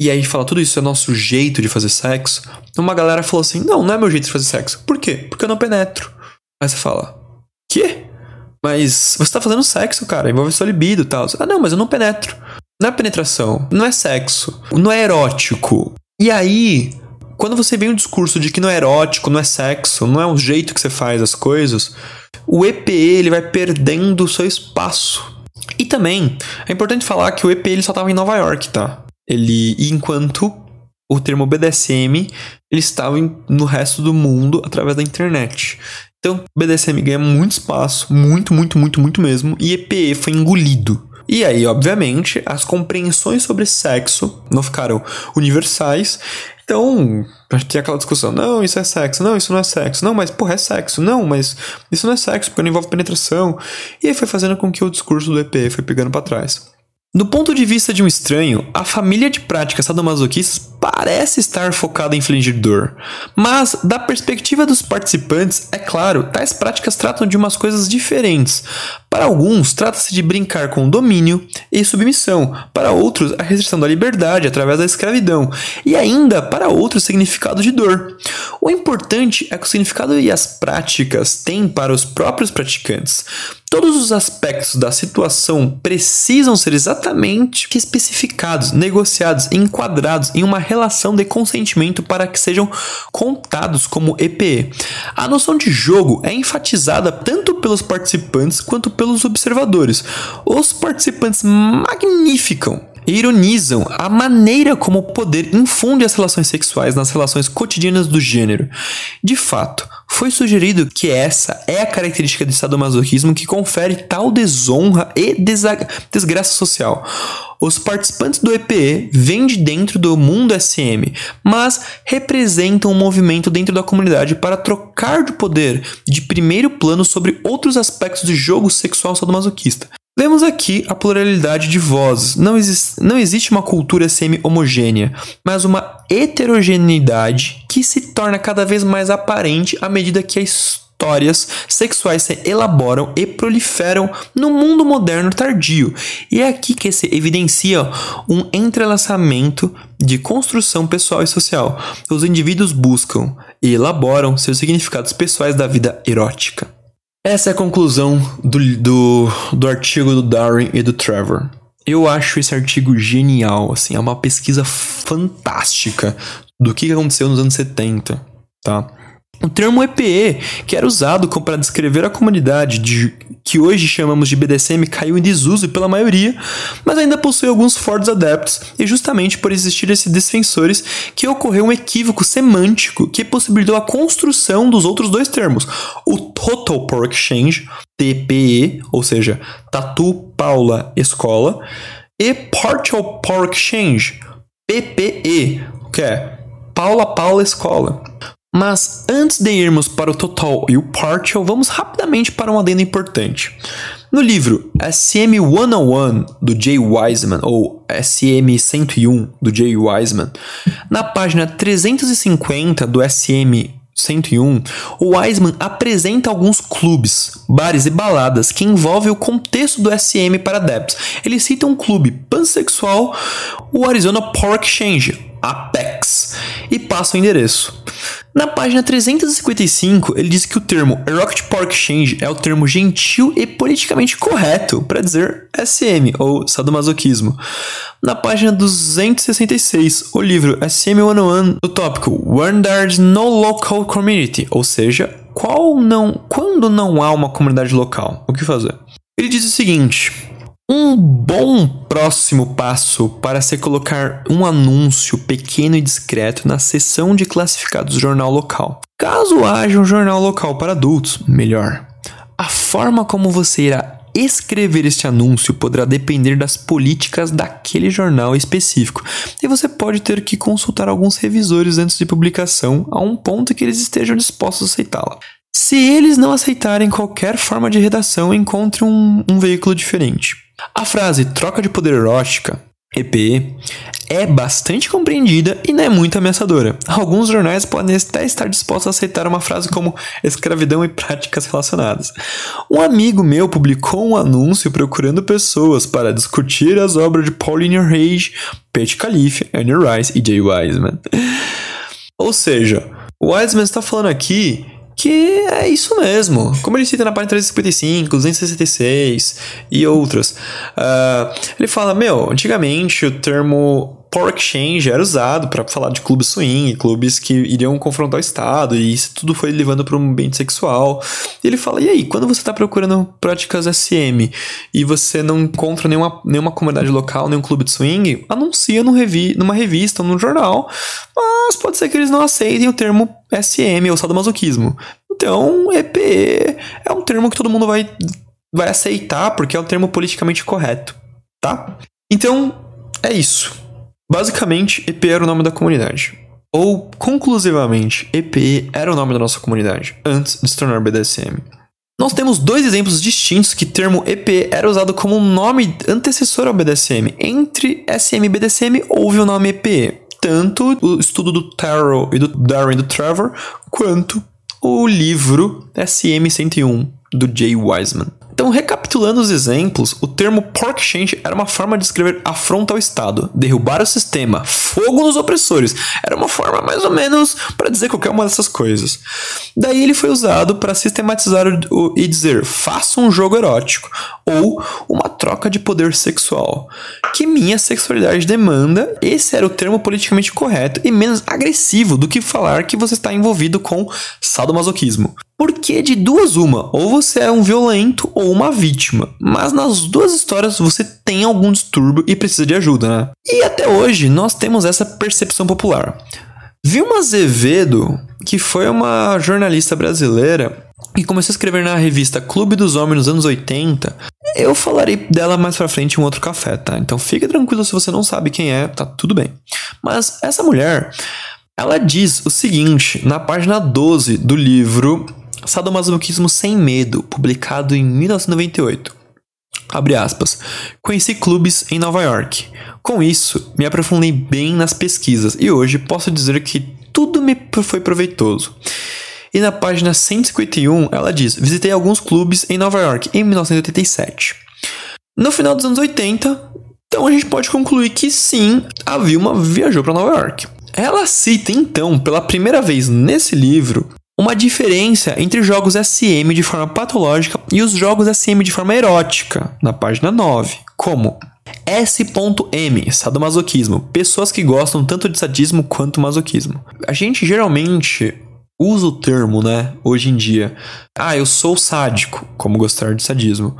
E aí fala, tudo isso é nosso jeito de fazer sexo. Uma galera falou assim: não, não é meu jeito de fazer sexo. Por quê? Porque eu não penetro. Aí você fala: quê? Mas você tá fazendo sexo, cara, envolve sua libido e tal. Ah, não, mas eu não penetro. Não é penetração, não é sexo, não é erótico. E aí, quando você vem um discurso de que não é erótico, não é sexo, não é o jeito que você faz as coisas, o EPE ele vai perdendo o seu espaço. E também é importante falar que o EPE ele só estava em Nova York, tá? Ele enquanto o termo BDSM ele estava no resto do mundo através da internet. Então, BDSM ganha muito espaço, muito, muito, muito, muito mesmo, e EPE foi engolido. E aí, obviamente, as compreensões sobre sexo não ficaram universais então, tem aquela discussão, não, isso é sexo, não, isso não é sexo, não, mas porra, é sexo, não, mas isso não é sexo porque não envolve penetração. E aí foi fazendo com que o discurso do EP foi pegando para trás. Do ponto de vista de um estranho, a família de práticas sadomasoquistas parece estar focada em infligir dor. Mas, da perspectiva dos participantes, é claro, tais práticas tratam de umas coisas diferentes. Para alguns, trata-se de brincar com domínio e submissão, para outros, a restrição da liberdade através da escravidão, e ainda para outros, significado de dor. O importante é que o significado e as práticas têm para os próprios praticantes. Todos os aspectos da situação precisam ser exatamente especificados, negociados e enquadrados em uma relação de consentimento para que sejam contados como EPE. A noção de jogo é enfatizada tanto pelos participantes quanto pelos observadores. Os participantes magnificam ironizam a maneira como o poder infunde as relações sexuais nas relações cotidianas do gênero. De fato, foi sugerido que essa é a característica do sadomasoquismo que confere tal desonra e desgraça social. Os participantes do EPE vêm de dentro do mundo SM, mas representam um movimento dentro da comunidade para trocar de poder de primeiro plano sobre outros aspectos do jogo sexual sadomasoquista. Vemos aqui a pluralidade de vozes. Não, existe, não existe uma cultura semi-homogênea, mas uma heterogeneidade que se torna cada vez mais aparente à medida que a história histórias sexuais se elaboram e proliferam no mundo moderno tardio. E é aqui que se evidencia um entrelaçamento de construção pessoal e social. Os indivíduos buscam e elaboram seus significados pessoais da vida erótica. Essa é a conclusão do, do, do artigo do Darwin e do Trevor. Eu acho esse artigo genial, assim, é uma pesquisa fantástica do que aconteceu nos anos 70, tá? O termo EPE, que era usado para descrever a comunidade de, que hoje chamamos de BDSM, caiu em desuso pela maioria, mas ainda possui alguns fortes adeptos, e justamente por existir esses defensores que ocorreu um equívoco semântico que possibilitou a construção dos outros dois termos, o Total Power Exchange, TPE, ou seja, Tatu Paula Escola, e Partial Power Exchange, PPE, que é Paula Paula Escola. Mas antes de irmos para o total e o partial, vamos rapidamente para um adendo importante. No livro SM 101 do Jay Wiseman, ou SM 101 do Jay Wiseman, na página 350 do SM 101, o Wiseman apresenta alguns clubes, bares e baladas que envolvem o contexto do SM para adeptos. Ele cita um clube pansexual, o Arizona Pork Exchange, Apex, e passa o endereço. Na página 355, ele diz que o termo Erotic Pork Exchange é o termo gentil e politicamente correto para dizer SM, ou sadomasoquismo. Na página 266, o livro SM101, o tópico When There's No Local Community, ou seja, qual não, quando não há uma comunidade local, o que fazer? Ele diz o seguinte: um bom próximo passo para se colocar um anúncio pequeno e discreto na seção de classificados do jornal local. Caso haja um jornal local para adultos, melhor. A forma como você irá escrever este anúncio poderá depender das políticas daquele jornal específico, e você pode ter que consultar alguns revisores antes de publicação, a um ponto que eles estejam dispostos a aceitá-la. Se eles não aceitarem qualquer forma de redação, encontre um, um veículo diferente. A frase troca de poder erótica, EPE, é bastante compreendida e não é muito ameaçadora. Alguns jornais podem até estar dispostos a aceitar uma frase como escravidão e práticas relacionadas. Um amigo meu publicou um anúncio procurando pessoas para discutir as obras de Pauline Rage, Pete Calife, Annie Rice e Jay Wiseman. Ou seja, o Wiseman está falando aqui que é isso mesmo. Como ele cita na página 355, 266 e outras. Uh, ele fala, meu, antigamente o termo Power Exchange era usado para falar de clubes swing, clubes que iriam confrontar o Estado, e isso tudo foi levando para um ambiente sexual. E ele fala: e aí, quando você está procurando práticas SM e você não encontra nenhuma, nenhuma comunidade local, nenhum clube de swing, anuncia no revi numa revista, num jornal, mas pode ser que eles não aceitem o termo SM ou sadomasoquismo. Então, EPE é um termo que todo mundo vai, vai aceitar porque é um termo politicamente correto, tá? Então, é isso. Basicamente, EP era o nome da comunidade. Ou, conclusivamente, EPE era o nome da nossa comunidade, antes de se tornar BDSM. Nós temos dois exemplos distintos que o termo EP era usado como um nome antecessor ao BDSM. Entre SM e BDSM houve o nome EPE. Tanto o estudo do Tarot e do Darwin do Trevor, quanto o livro SM-101 do Jay Wiseman. Então, recapitulando os exemplos, o termo pork change era uma forma de descrever afronta ao Estado, derrubar o sistema, fogo nos opressores. Era uma forma mais ou menos para dizer qualquer uma dessas coisas. Daí ele foi usado para sistematizar o, e dizer faça um jogo erótico ou uma troca de poder sexual. Que minha sexualidade demanda, esse era o termo politicamente correto e menos agressivo do que falar que você está envolvido com sadomasoquismo. Porque de duas uma, ou você é um violento ou uma vítima. Mas nas duas histórias você tem algum distúrbio e precisa de ajuda, né? E até hoje nós temos essa percepção popular. Vilma Azevedo, que foi uma jornalista brasileira e começou a escrever na revista Clube dos Homens nos anos 80. Eu falarei dela mais pra frente em um outro café, tá? Então fique tranquilo se você não sabe quem é, tá tudo bem. Mas essa mulher, ela diz o seguinte na página 12 do livro Sadomasoquismo Sem Medo, publicado em 1998. Abre aspas. Conheci clubes em Nova York. Com isso, me aprofundei bem nas pesquisas e hoje posso dizer que tudo me foi proveitoso. E na página 151, ela diz: Visitei alguns clubes em Nova York em 1987. No final dos anos 80, então a gente pode concluir que sim, a Vilma viajou para Nova York. Ela cita então, pela primeira vez nesse livro, uma diferença entre jogos SM de forma patológica e os jogos SM de forma erótica, na página 9, como S.M, sadomasoquismo, pessoas que gostam tanto de sadismo quanto masoquismo. A gente geralmente usa o termo, né, hoje em dia. Ah, eu sou sádico, como gostar de sadismo.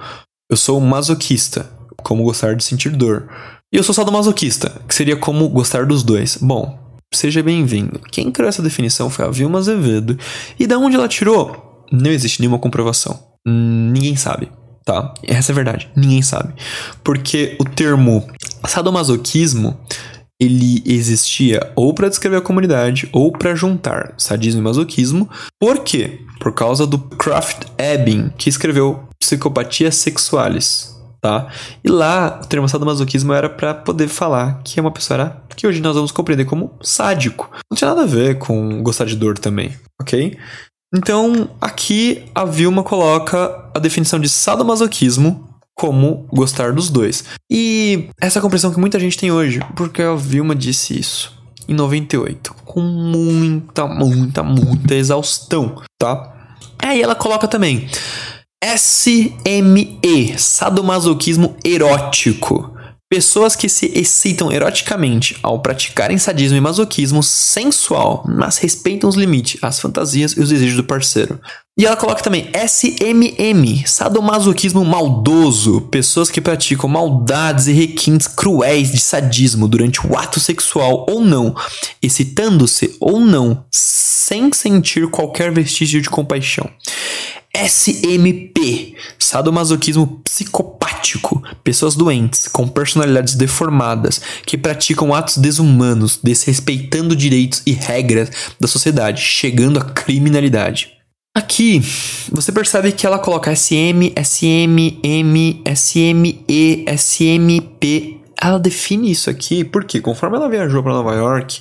Eu sou masoquista, como gostar de sentir dor. E eu sou sadomasoquista, que seria como gostar dos dois. Bom, Seja bem-vindo. Quem criou essa definição foi a Vilma Azevedo. E da onde ela tirou? Não existe nenhuma comprovação. Ninguém sabe, tá? Essa é a verdade. Ninguém sabe. Porque o termo sadomasoquismo ele existia ou para descrever a comunidade ou para juntar sadismo e masoquismo. Por quê? Por causa do Kraft Ebing, que escreveu Psicopatias Sexuales, tá? E lá o termo sadomasoquismo era para poder falar que uma pessoa era que hoje nós vamos compreender como sádico. Não tinha nada a ver com gostar de dor também, ok? Então, aqui a Vilma coloca a definição de sadomasoquismo como gostar dos dois. E essa compreensão que muita gente tem hoje, porque a Vilma disse isso em 98, com muita, muita, muita exaustão, tá? Aí ela coloca também SME, sadomasoquismo erótico. Pessoas que se excitam eroticamente ao praticarem sadismo e masoquismo sensual, mas respeitam os limites, as fantasias e os desejos do parceiro. E ela coloca também SMM, sadomasoquismo maldoso, pessoas que praticam maldades e requintes cruéis de sadismo durante o ato sexual ou não, excitando-se ou não, sem sentir qualquer vestígio de compaixão. SMP, sadomasoquismo psicopático, pessoas doentes, com personalidades deformadas, que praticam atos desumanos, desrespeitando direitos e regras da sociedade, chegando à criminalidade. Aqui, você percebe que ela coloca SM, SM, M, SME, SMP. Ela define isso aqui porque, conforme ela viajou para Nova York,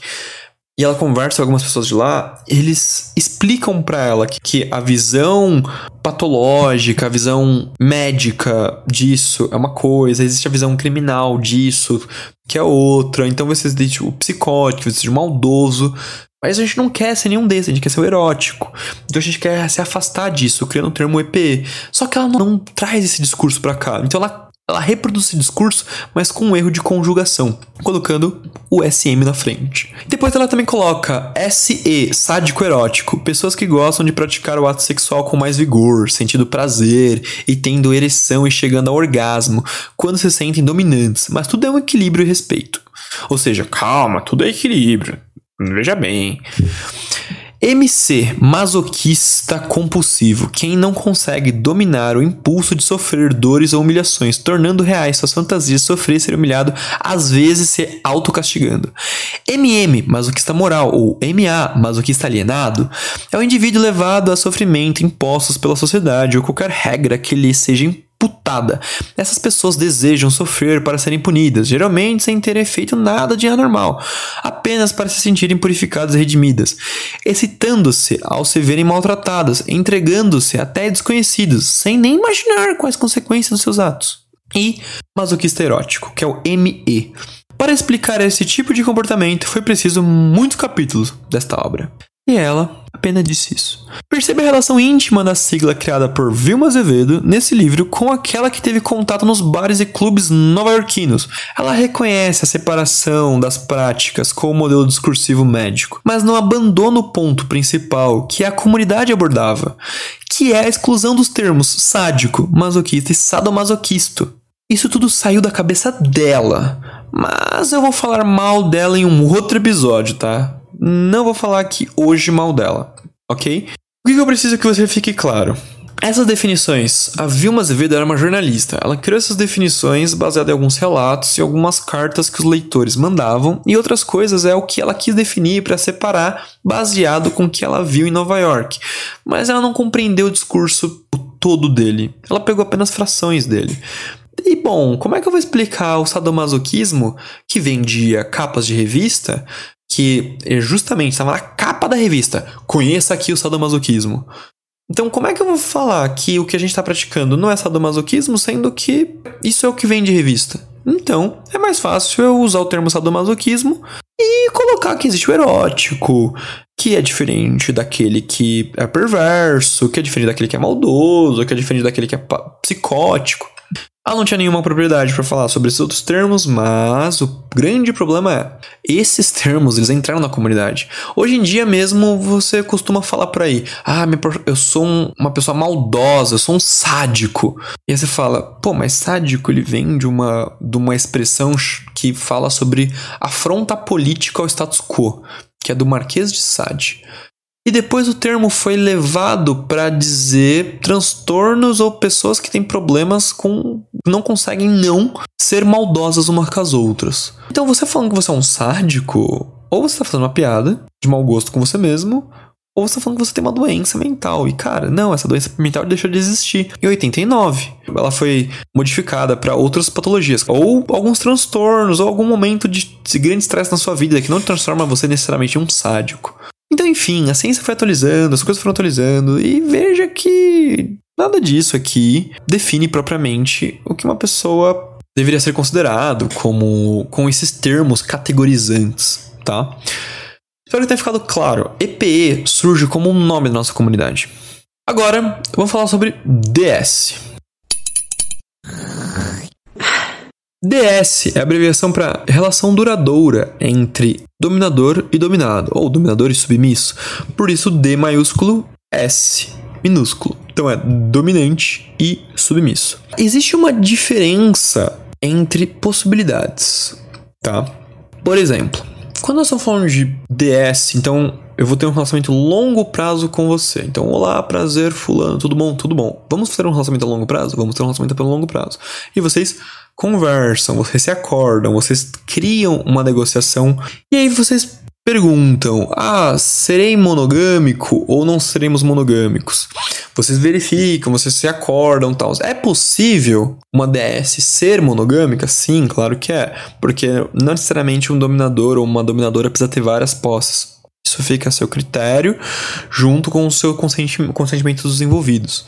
e ela conversa com algumas pessoas de lá, eles explicam para ela que, que, a visão patológica, a visão médica disso é uma coisa, existe a visão criminal disso que é outra. Então você existe o psicótico, você o maldoso. Mas a gente não quer ser nenhum desses, a gente quer ser o erótico. Então a gente quer se afastar disso, criando o um termo EP. Só que ela não, não traz esse discurso para cá. Então ela ela reproduz esse discurso, mas com um erro de conjugação, colocando o SM na frente. Depois ela também coloca SE, sádico erótico, pessoas que gostam de praticar o ato sexual com mais vigor, sentindo prazer e tendo ereção e chegando ao orgasmo, quando se sentem dominantes, mas tudo é um equilíbrio e respeito. Ou seja, calma, tudo é equilíbrio. Veja bem. MC, masoquista compulsivo, quem não consegue dominar o impulso de sofrer dores ou humilhações, tornando reais suas fantasias de sofrer ser humilhado, às vezes se autocastigando. MM, masoquista moral, ou MA, masoquista alienado, é o indivíduo levado a sofrimento impostos pela sociedade ou qualquer regra que lhe seja imposta putada. Essas pessoas desejam sofrer para serem punidas, geralmente sem terem feito nada de anormal, apenas para se sentirem purificadas e redimidas, excitando-se ao se verem maltratadas, entregando-se até desconhecidos, sem nem imaginar quais consequências dos seus atos. E masoquista erótico, que é o ME. Para explicar esse tipo de comportamento foi preciso muitos capítulos desta obra. E ela apenas disse isso. Percebe a relação íntima da sigla criada por Vilma Azevedo nesse livro com aquela que teve contato nos bares e clubes nova-iorquinos. Ela reconhece a separação das práticas com o modelo discursivo médico, mas não abandona o ponto principal que a comunidade abordava, que é a exclusão dos termos sádico, masoquista e sadomasoquisto. Isso tudo saiu da cabeça dela, mas eu vou falar mal dela em um outro episódio, tá? Não vou falar aqui hoje mal dela, ok? O que eu preciso que você fique claro? Essas definições, a Vilma Azevedo era uma jornalista. Ela criou essas definições baseadas em alguns relatos e algumas cartas que os leitores mandavam, e outras coisas é o que ela quis definir para separar, baseado com o que ela viu em Nova York. Mas ela não compreendeu o discurso todo dele. Ela pegou apenas frações dele. E bom, como é que eu vou explicar o sadomasoquismo que vendia capas de revista, que justamente estava na capa da revista? Conheça aqui o sadomasoquismo. Então, como é que eu vou falar que o que a gente está praticando não é sadomasoquismo, sendo que isso é o que vem de revista? Então, é mais fácil eu usar o termo sadomasoquismo e colocar que existe o erótico, que é diferente daquele que é perverso, que é diferente daquele que é maldoso, que é diferente daquele que é psicótico. Ela não tinha nenhuma propriedade para falar sobre esses outros termos, mas o grande problema é esses termos eles entraram na comunidade. Hoje em dia mesmo você costuma falar por aí: "Ah, eu sou um, uma pessoa maldosa, eu sou um sádico". E aí você fala: "Pô, mas sádico ele vem de uma de uma expressão que fala sobre afronta política ao status quo, que é do Marquês de Sade". E depois o termo foi levado para dizer transtornos ou pessoas que têm problemas com. não conseguem não ser maldosas umas com as outras. Então você falando que você é um sádico, ou você tá fazendo uma piada de mau gosto com você mesmo, ou você tá falando que você tem uma doença mental. E cara, não, essa doença mental deixou de existir em 89. Ela foi modificada para outras patologias, ou alguns transtornos, ou algum momento de grande estresse na sua vida que não transforma você necessariamente em um sádico. Então, enfim, a ciência foi atualizando, as coisas foram atualizando, e veja que nada disso aqui define propriamente o que uma pessoa deveria ser considerado como com esses termos categorizantes, tá? Espero que tenha ficado claro. EPE surge como um nome da nossa comunidade. Agora, vamos falar sobre DS. DS é a abreviação para relação duradoura entre dominador e dominado, ou dominador e submisso. Por isso, D maiúsculo, S minúsculo. Então é dominante e submisso. Existe uma diferença entre possibilidades, tá? Por exemplo, quando nós estamos falando de DS, então eu vou ter um relacionamento longo prazo com você. Então, olá, prazer, fulano, tudo bom? Tudo bom. Vamos ter um relacionamento a longo prazo? Vamos ter um relacionamento pelo longo prazo. E vocês conversam, vocês se acordam, vocês criam uma negociação e aí vocês perguntam: "Ah, serei monogâmico ou não seremos monogâmicos?". Vocês verificam, vocês se acordam, tal. É possível uma DS ser monogâmica? Sim, claro que é, porque não necessariamente um dominador ou uma dominadora precisa ter várias posses. Isso fica a seu critério, junto com o seu consentimento dos envolvidos.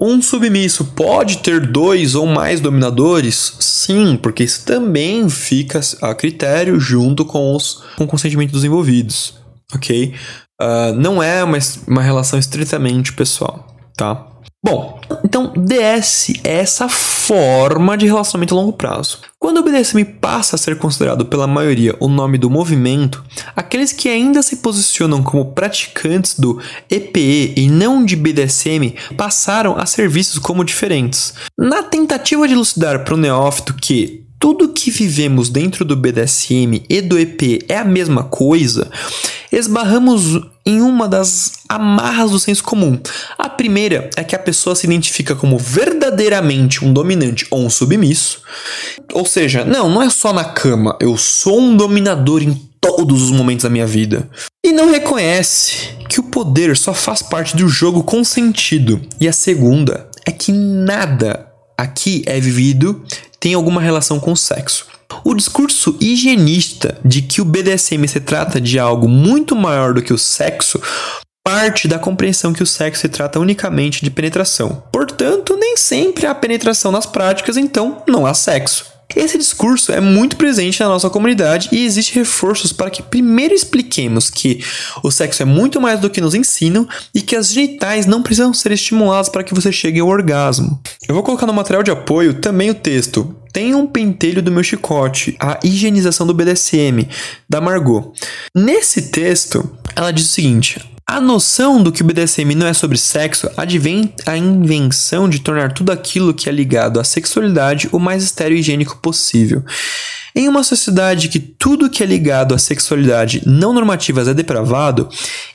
Um submisso pode ter dois ou mais dominadores? Sim, porque isso também fica a critério junto com, os, com o consentimento dos envolvidos, ok? Uh, não é uma, uma relação estritamente pessoal, tá? Bom, então DS é essa forma de relacionamento a longo prazo. Quando o BDSM passa a ser considerado pela maioria o nome do movimento, aqueles que ainda se posicionam como praticantes do EPE e não de BDSM passaram a ser vistos como diferentes. Na tentativa de elucidar para o neófito que tudo que vivemos dentro do BDSM e do EP é a mesma coisa, esbarramos em uma das amarras do senso comum. A primeira é que a pessoa se identifica como verdadeiramente um dominante ou um submisso. Ou seja, não, não é só na cama, eu sou um dominador em todos os momentos da minha vida. E não reconhece que o poder só faz parte do jogo consentido. E a segunda é que nada aqui é vivido tem alguma relação com o sexo. O discurso higienista de que o BDSM se trata de algo muito maior do que o sexo parte da compreensão que o sexo se trata unicamente de penetração. Portanto, nem sempre há penetração nas práticas, então não há sexo. Esse discurso é muito presente na nossa comunidade e existe reforços para que primeiro expliquemos que o sexo é muito mais do que nos ensinam e que as genitais não precisam ser estimuladas para que você chegue ao orgasmo. Eu vou colocar no material de apoio também o texto tem um pentelho do meu chicote, a higienização do BDSM, da Margot. Nesse texto, ela diz o seguinte: a noção do que o BDSM não é sobre sexo advém a invenção de tornar tudo aquilo que é ligado à sexualidade o mais estéreo e higiênico possível. Em uma sociedade que tudo que é ligado à sexualidade não normativas é depravado,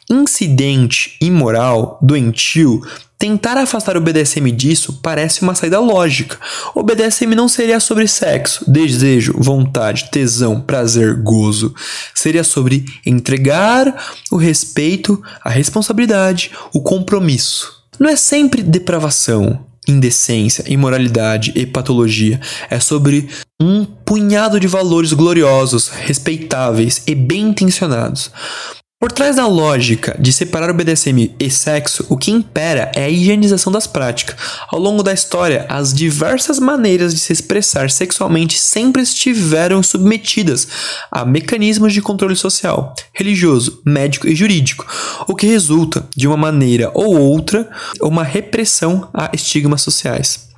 incidente, imoral, doentio, tentar afastar o BDSM disso parece uma saída lógica. O BDSM não seria sobre sexo, desejo, vontade, tesão, prazer, gozo. Seria sobre entregar o respeito, a responsabilidade, o compromisso. Não é sempre depravação, indecência, imoralidade e patologia. É sobre um punhado de valores gloriosos, respeitáveis e bem intencionados. Por trás da lógica de separar o BDSM e sexo, o que impera é a higienização das práticas. Ao longo da história, as diversas maneiras de se expressar sexualmente sempre estiveram submetidas a mecanismos de controle social, religioso, médico e jurídico, o que resulta, de uma maneira ou outra, uma repressão a estigmas sociais.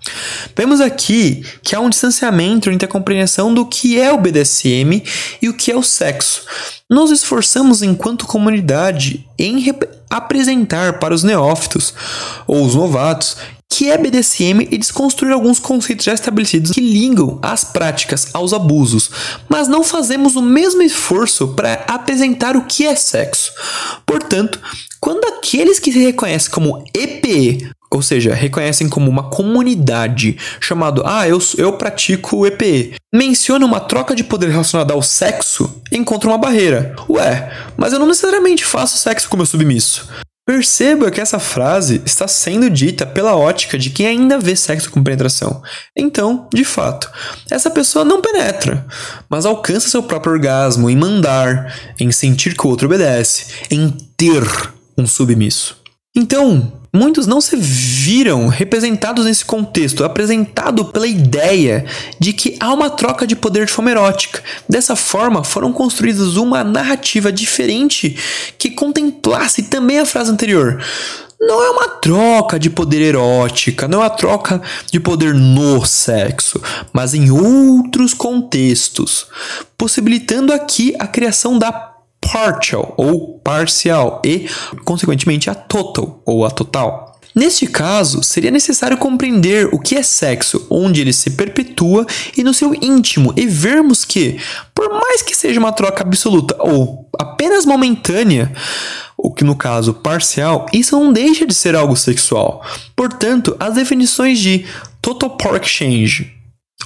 Vemos aqui que há um distanciamento entre a compreensão do que é o BDSM e o que é o sexo. Nos esforçamos enquanto comunidade em apresentar para os neófitos ou os novatos que é BDSM e desconstruir alguns conceitos já estabelecidos que ligam as práticas aos abusos, mas não fazemos o mesmo esforço para apresentar o que é sexo. Portanto, quando aqueles que se reconhecem como EPE ou seja, reconhecem como uma comunidade chamado Ah, eu, eu pratico EPE. Menciona uma troca de poder relacionada ao sexo, encontra uma barreira. Ué, mas eu não necessariamente faço sexo com meu submisso. Perceba que essa frase está sendo dita pela ótica de quem ainda vê sexo com penetração. Então, de fato, essa pessoa não penetra, mas alcança seu próprio orgasmo em mandar, em sentir que o outro obedece, em ter um submisso. Então, muitos não se viram representados nesse contexto, apresentado pela ideia de que há uma troca de poder de forma erótica. Dessa forma, foram construídas uma narrativa diferente que contemplasse também a frase anterior. Não é uma troca de poder erótica, não é uma troca de poder no sexo, mas em outros contextos, possibilitando aqui a criação da partial ou parcial e, consequentemente, a total ou a total. Neste caso, seria necessário compreender o que é sexo, onde ele se perpetua e no seu íntimo, e vermos que, por mais que seja uma troca absoluta ou apenas momentânea, o que no caso parcial, isso não deixa de ser algo sexual. Portanto, as definições de total power exchange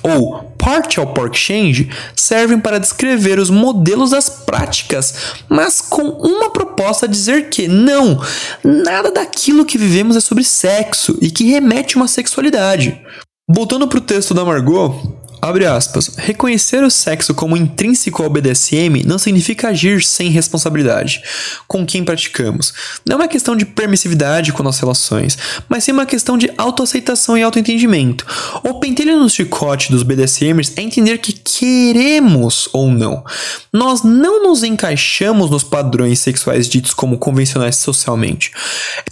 ou Partial Pork Change servem para descrever os modelos das práticas, mas com uma proposta a dizer que não, nada daquilo que vivemos é sobre sexo e que remete a uma sexualidade. Voltando para o texto da Margot, Abre aspas. Reconhecer o sexo como intrínseco ao BDSM não significa agir sem responsabilidade com quem praticamos. Não é uma questão de permissividade com nossas relações, mas sim uma questão de autoaceitação e autoentendimento. O pentelho no chicote dos BDSMers é entender que queremos ou não. Nós não nos encaixamos nos padrões sexuais ditos como convencionais socialmente.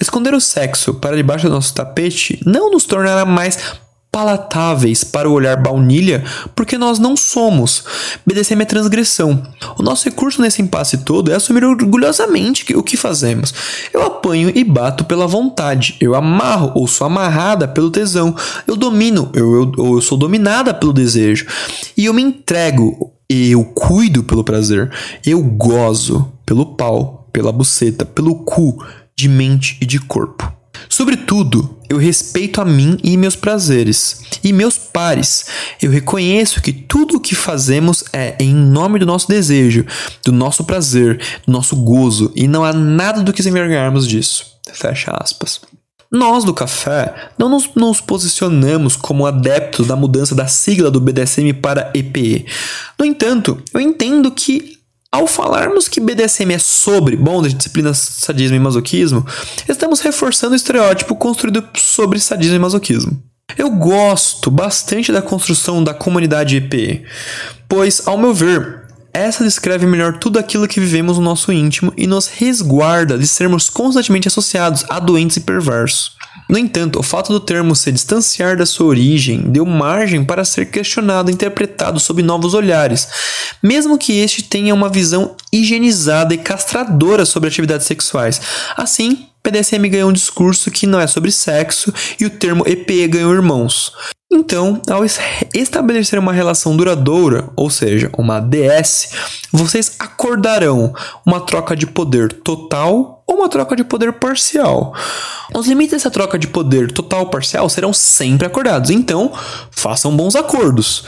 Esconder o sexo para debaixo do nosso tapete não nos tornará mais palatáveis para o olhar baunilha, porque nós não somos. BDSM é transgressão. O nosso recurso nesse impasse todo é assumir orgulhosamente o que fazemos. Eu apanho e bato pela vontade. Eu amarro ou sou amarrada pelo tesão. Eu domino eu, eu, ou eu sou dominada pelo desejo. E eu me entrego. Eu cuido pelo prazer. Eu gozo pelo pau, pela buceta, pelo cu, de mente e de corpo. Sobretudo, eu respeito a mim e meus prazeres, e meus pares. Eu reconheço que tudo o que fazemos é em nome do nosso desejo, do nosso prazer, do nosso gozo, e não há nada do que se envergarmos disso. Fecha aspas. Nós do café não nos, nos, posicionamos como adeptos da mudança da sigla do BDSM para EPE. No entanto, eu entendo que ao falarmos que BDSM é sobre bondage, disciplina, sadismo e masoquismo, estamos reforçando o estereótipo construído sobre sadismo e masoquismo. Eu gosto bastante da construção da comunidade EPE, pois, ao meu ver, essa descreve melhor tudo aquilo que vivemos no nosso íntimo e nos resguarda de sermos constantemente associados a doentes e perversos. No entanto, o fato do termo se distanciar da sua origem deu margem para ser questionado e interpretado sob novos olhares, mesmo que este tenha uma visão higienizada e castradora sobre atividades sexuais. Assim, PDSM ganhou um discurso que não é sobre sexo e o termo EPE ganhou irmãos. Então, ao estabelecer uma relação duradoura, ou seja, uma DS, vocês acordarão uma troca de poder total ou uma troca de poder parcial. Os limites dessa troca de poder total ou parcial serão sempre acordados, então façam bons acordos.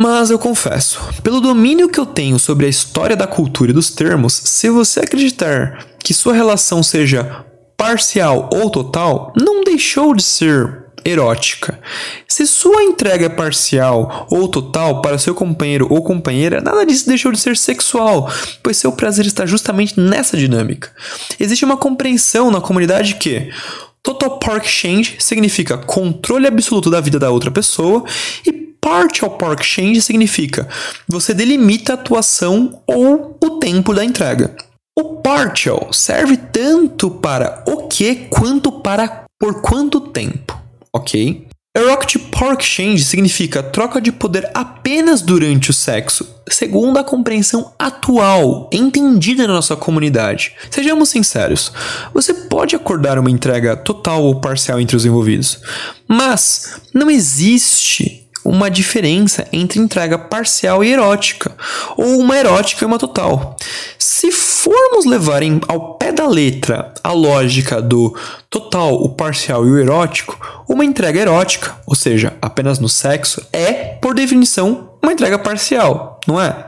Mas eu confesso, pelo domínio que eu tenho sobre a história da cultura e dos termos, se você acreditar que sua relação seja parcial ou total, não deixou de ser erótica. Se sua entrega é parcial ou total para seu companheiro ou companheira, nada disso deixou de ser sexual, pois seu prazer está justamente nessa dinâmica. Existe uma compreensão na comunidade que Total Park Change significa controle absoluto da vida da outra pessoa e Partial Park Change significa você delimita a atuação ou o tempo da entrega. O partial serve tanto para o que quanto para por quanto tempo, ok? Erotic Park Change significa troca de poder apenas durante o sexo, segundo a compreensão atual, entendida na nossa comunidade. Sejamos sinceros, você pode acordar uma entrega total ou parcial entre os envolvidos, mas não existe uma diferença entre entrega parcial e erótica, ou uma erótica e uma total. Se formos levar em, ao pé da letra a lógica do total, o parcial e o erótico, uma entrega erótica, ou seja, apenas no sexo, é, por definição, uma entrega parcial, não é?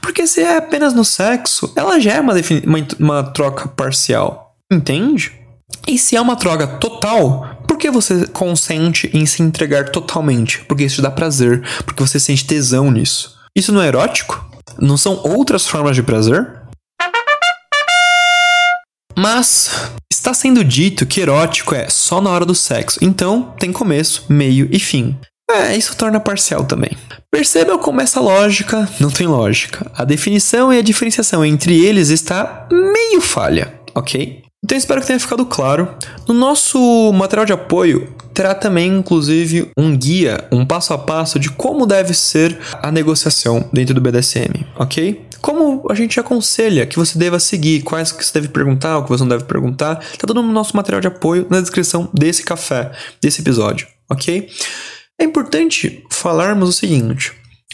Porque se é apenas no sexo, ela já é uma, uma, uma troca parcial, entende? E se é uma troca total, por que você consente em se entregar totalmente? Porque isso te dá prazer, porque você sente tesão nisso. Isso não é erótico? Não são outras formas de prazer? Mas está sendo dito que erótico é só na hora do sexo, então tem começo, meio e fim. É, isso torna parcial também. Perceba como essa lógica não tem lógica. A definição e a diferenciação entre eles está meio falha, ok? Então espero que tenha ficado claro. No nosso material de apoio terá também, inclusive, um guia, um passo a passo de como deve ser a negociação dentro do BDSM, ok? Como a gente aconselha que você deva seguir, quais que você deve perguntar, o que você não deve perguntar, tá tudo no nosso material de apoio na descrição desse café, desse episódio, ok? É importante falarmos o seguinte: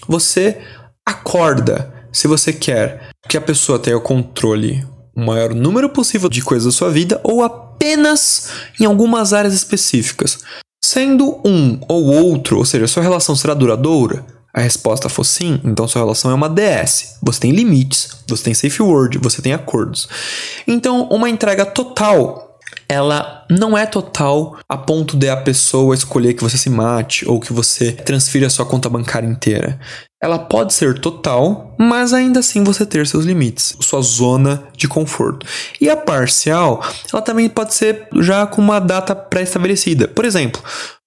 você acorda se você quer que a pessoa tenha o controle o maior número possível de coisas da sua vida ou apenas em algumas áreas específicas. Sendo um ou outro, ou seja, sua relação será duradoura? A resposta for sim, então sua relação é uma DS. Você tem limites, você tem safe word, você tem acordos. Então, uma entrega total ela não é total a ponto de a pessoa escolher que você se mate ou que você transfira a sua conta bancária inteira. Ela pode ser total, mas ainda assim você ter seus limites, sua zona de conforto. E a parcial, ela também pode ser já com uma data pré-estabelecida. Por exemplo,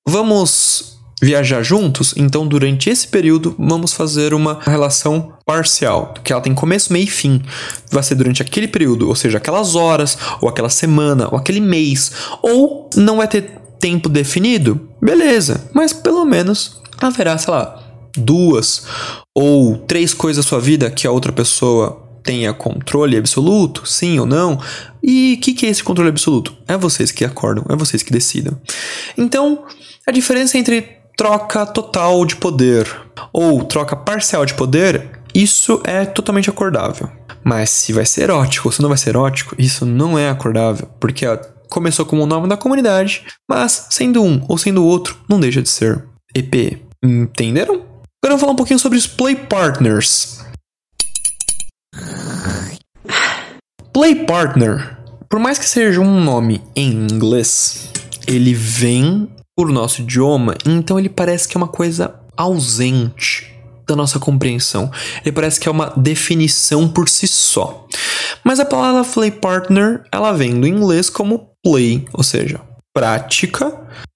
vamos viajar juntos, então durante esse período vamos fazer uma relação parcial, que ela tem começo, meio e fim. Vai ser durante aquele período, ou seja, aquelas horas, ou aquela semana, ou aquele mês, ou não vai ter tempo definido, beleza, mas pelo menos haverá, sei lá, duas ou três coisas da sua vida que a outra pessoa tenha controle absoluto, sim ou não. E o que, que é esse controle absoluto? É vocês que acordam, é vocês que decidam. Então, a diferença entre troca total de poder ou troca parcial de poder, isso é totalmente acordável. Mas se vai ser erótico ou se não vai ser erótico, isso não é acordável, porque começou como o nome da comunidade, mas sendo um ou sendo outro, não deixa de ser EP. Entenderam? Agora vamos falar um pouquinho sobre os play partners. Play partner, por mais que seja um nome em inglês, ele vem por nosso idioma, então ele parece que é uma coisa ausente da nossa compreensão. Ele parece que é uma definição por si só. Mas a palavra play partner, ela vem do inglês como play, ou seja, prática,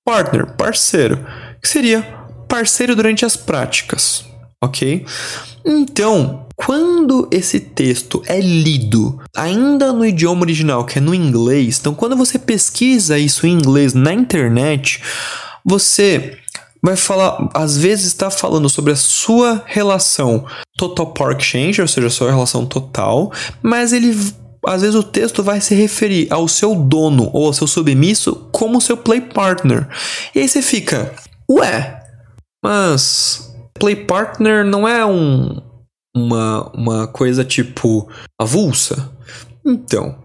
partner, parceiro, que seria parceiro durante as práticas, ok? Então, quando esse texto é lido ainda no idioma original, que é no inglês, então quando você pesquisa isso em inglês na internet, você vai falar, às vezes está falando sobre a sua relação total park change, ou seja, a sua relação total, mas ele às vezes o texto vai se referir ao seu dono ou ao seu submisso como seu play partner. E aí você fica, ué, mas play partner não é um uma, uma coisa tipo avulsa? Então,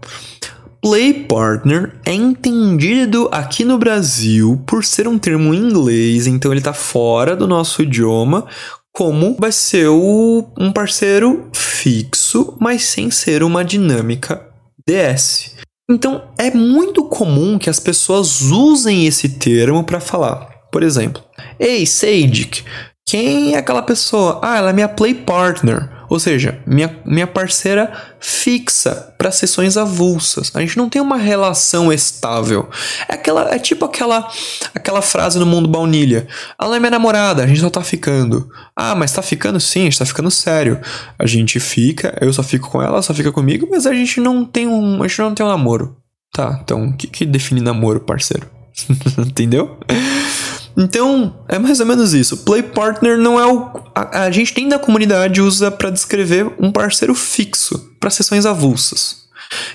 play partner é entendido aqui no Brasil por ser um termo em inglês, então ele está fora do nosso idioma, como vai ser o, um parceiro fixo, mas sem ser uma dinâmica DS. Então é muito comum que as pessoas usem esse termo para falar Por exemplo, Ei, Sadic, quem é aquela pessoa? Ah, ela é minha play partner. Ou seja, minha, minha parceira fixa para sessões avulsas. A gente não tem uma relação estável. É, aquela, é tipo aquela, aquela frase no mundo baunilha. Ela é minha namorada, a gente só tá ficando. Ah, mas tá ficando sim, a gente tá ficando sério. A gente fica, eu só fico com ela, ela só fica comigo, mas a gente não tem um. A gente não tem um namoro. Tá, então o que, que define namoro, parceiro? Entendeu? Então, é mais ou menos isso. Play partner não é o. A, a gente tem da comunidade usa para descrever um parceiro fixo para sessões avulsas.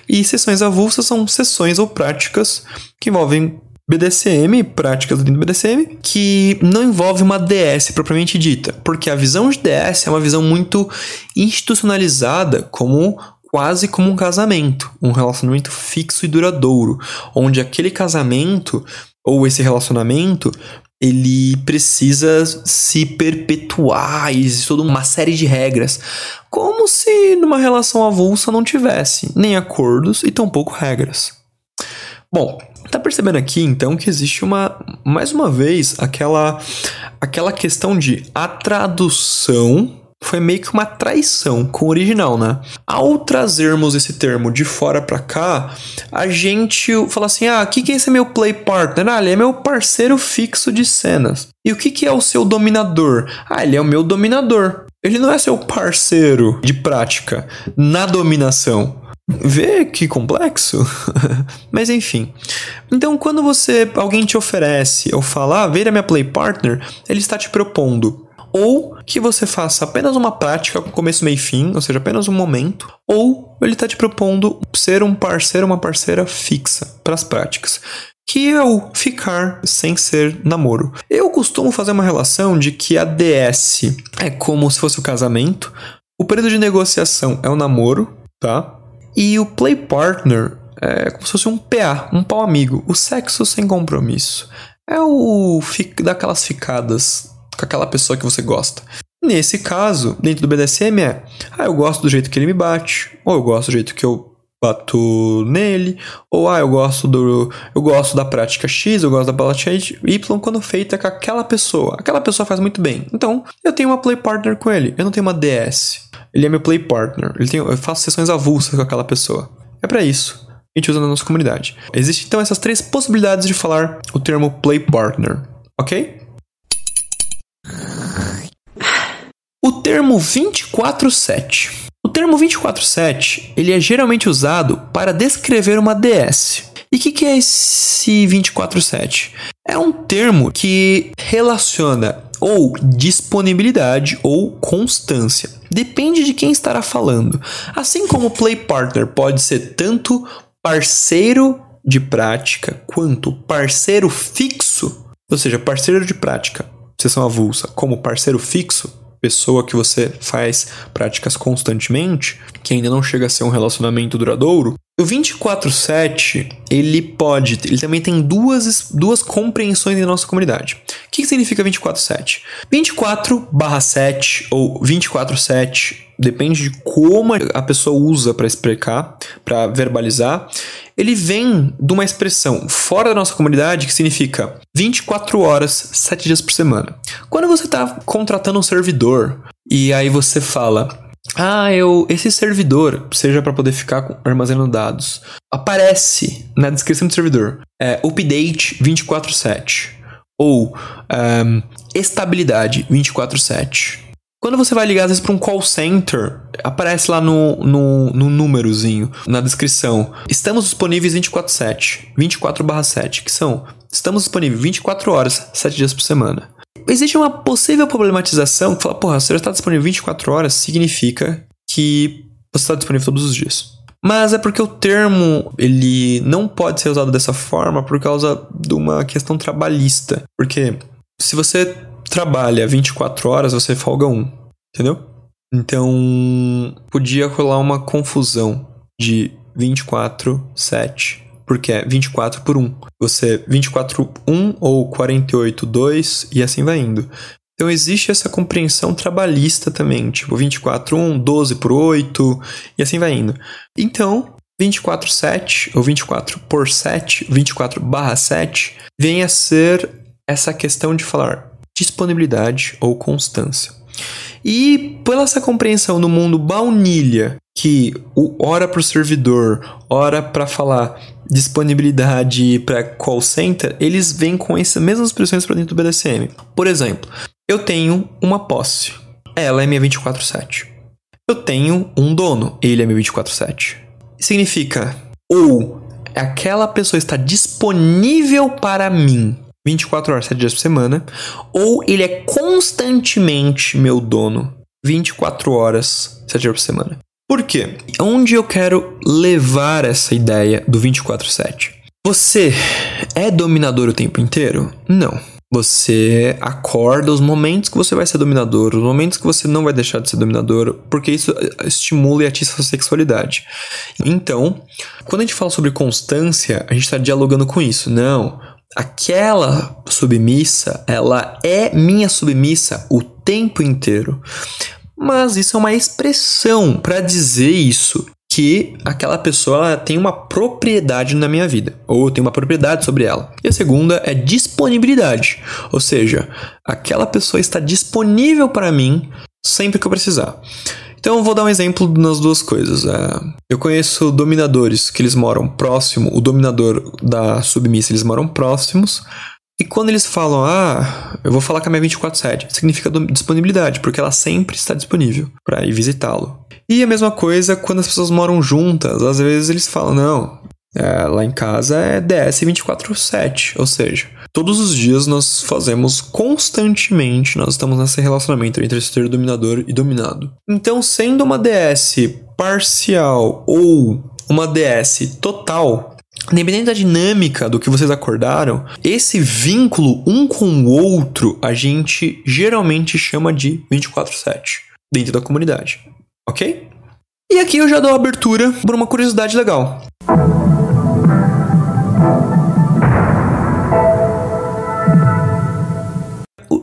E sessões avulsas são sessões ou práticas que envolvem BDSM, práticas dentro do BDSM, que não envolve uma DS propriamente dita, porque a visão de DS é uma visão muito institucionalizada como quase como um casamento, um relacionamento fixo e duradouro, onde aquele casamento ou esse relacionamento ele precisa se perpetuar, existe toda uma série de regras, como se numa relação avulsa não tivesse nem acordos e tampouco regras. Bom, tá percebendo aqui então que existe uma mais uma vez aquela aquela questão de a tradução foi meio que uma traição com o original, né? Ao trazermos esse termo de fora para cá, a gente fala assim: ah, o que, é esse meu play partner? Ah, ele é meu parceiro fixo de cenas. E o que, que é o seu dominador? Ah, ele é o meu dominador. Ele não é seu parceiro de prática na dominação. Vê que complexo? Mas enfim. Então, quando você alguém te oferece ou fala, ah, vira minha play partner, ele está te propondo ou que você faça apenas uma prática com começo, meio e fim, ou seja, apenas um momento, ou ele está te propondo ser um parceiro, uma parceira fixa para as práticas que é o ficar sem ser namoro. Eu costumo fazer uma relação de que a DS é como se fosse o casamento, o período de negociação é o namoro, tá? E o play partner é como se fosse um PA, um pau amigo, o sexo sem compromisso. É o daquelas ficadas com aquela pessoa que você gosta. Nesse caso, dentro do BDSM é, ah, eu gosto do jeito que ele me bate, ou eu gosto do jeito que eu bato nele, ou ah, eu gosto do eu gosto da prática X, eu gosto da prática Y quando feita com aquela pessoa. Aquela pessoa faz muito bem. Então, eu tenho uma play partner com ele. Eu não tenho uma DS. Ele é meu play partner. Ele tem, eu faço sessões avulsas com aquela pessoa. É para isso. A gente usa na nossa comunidade. Existem então essas três possibilidades de falar o termo play partner, ok? O termo 24/7. O termo 24/7 ele é geralmente usado para descrever uma DS. E o que, que é esse 24/7? É um termo que relaciona ou disponibilidade ou constância. Depende de quem estará falando. Assim como play partner pode ser tanto parceiro de prática quanto parceiro fixo, ou seja, parceiro de prática sessão avulsa como parceiro fixo, pessoa que você faz práticas constantemente, que ainda não chega a ser um relacionamento duradouro, o 24/7, ele pode, ele também tem duas, duas compreensões em nossa comunidade. O que, que significa 24/7? 24/7 ou 24/7 depende de como a pessoa usa para explicar, para verbalizar. Ele vem de uma expressão fora da nossa comunidade que significa 24 horas, 7 dias por semana. Quando você está contratando um servidor e aí você fala ah, eu esse servidor, seja para poder ficar armazenando dados, aparece na descrição do servidor, é, update 24/7 ou um, estabilidade 24/7. Quando você vai ligar, às vezes, para um call center, aparece lá no, no, no númerozinho, na descrição. Estamos disponíveis 24/7, 24/7, que são estamos disponíveis 24 horas, 7 dias por semana. Existe uma possível problematização que fala, porra, se você está disponível 24 horas, significa que você está disponível todos os dias. Mas é porque o termo ele não pode ser usado dessa forma por causa de uma questão trabalhista. Porque se você trabalha 24 horas, você folga um, entendeu? Então, podia rolar uma confusão de 24, 7, porque é 24 por 1. Você 24 1 ou 48 2 e assim vai indo. Então existe essa compreensão trabalhista também, tipo 24 1, 12 por 8 e assim vai indo. Então, 24 7 ou 24 por 7, 24 barra 7 vem a ser essa questão de falar disponibilidade ou constância. E pela essa compreensão no mundo baunilha, que o hora para o servidor, hora para falar disponibilidade para call center, eles vêm com essas mesmas expressões para dentro do BDSM. Por exemplo, eu tenho uma posse, ela é minha 24/7. Eu tenho um dono, ele é meu 24/7. Significa ou aquela pessoa está disponível para mim 24 horas, 7 dias por semana, ou ele é constantemente meu dono 24 horas, 7 dias por semana. Por quê? Onde eu quero levar essa ideia do 24/7? Você é dominador o tempo inteiro? Não. Você acorda os momentos que você vai ser dominador, os momentos que você não vai deixar de ser dominador, porque isso eh, estimula e atiça a sua sexualidade. Então, quando a gente fala sobre constância, a gente está dialogando com isso. Não, aquela submissa, ela é minha submissa o tempo inteiro. Mas isso é uma expressão para dizer isso que aquela pessoa tem uma propriedade na minha vida, ou tem uma propriedade sobre ela. E a segunda é disponibilidade, ou seja, aquela pessoa está disponível para mim sempre que eu precisar. Então eu vou dar um exemplo nas duas coisas. É, eu conheço dominadores que eles moram próximo, o dominador da submissa eles moram próximos, e quando eles falam, ah, eu vou falar com a minha 24/7, significa disponibilidade, porque ela sempre está disponível para ir visitá-lo. E a mesma coisa quando as pessoas moram juntas, às vezes eles falam, não, é, lá em casa é DS 24/7, ou seja, todos os dias nós fazemos constantemente, nós estamos nesse relacionamento entre ser dominador e dominado. Então, sendo uma DS parcial ou uma DS total, Independente da dinâmica do que vocês acordaram, esse vínculo um com o outro a gente geralmente chama de 24/7 dentro da comunidade, ok? E aqui eu já dou abertura para uma curiosidade legal.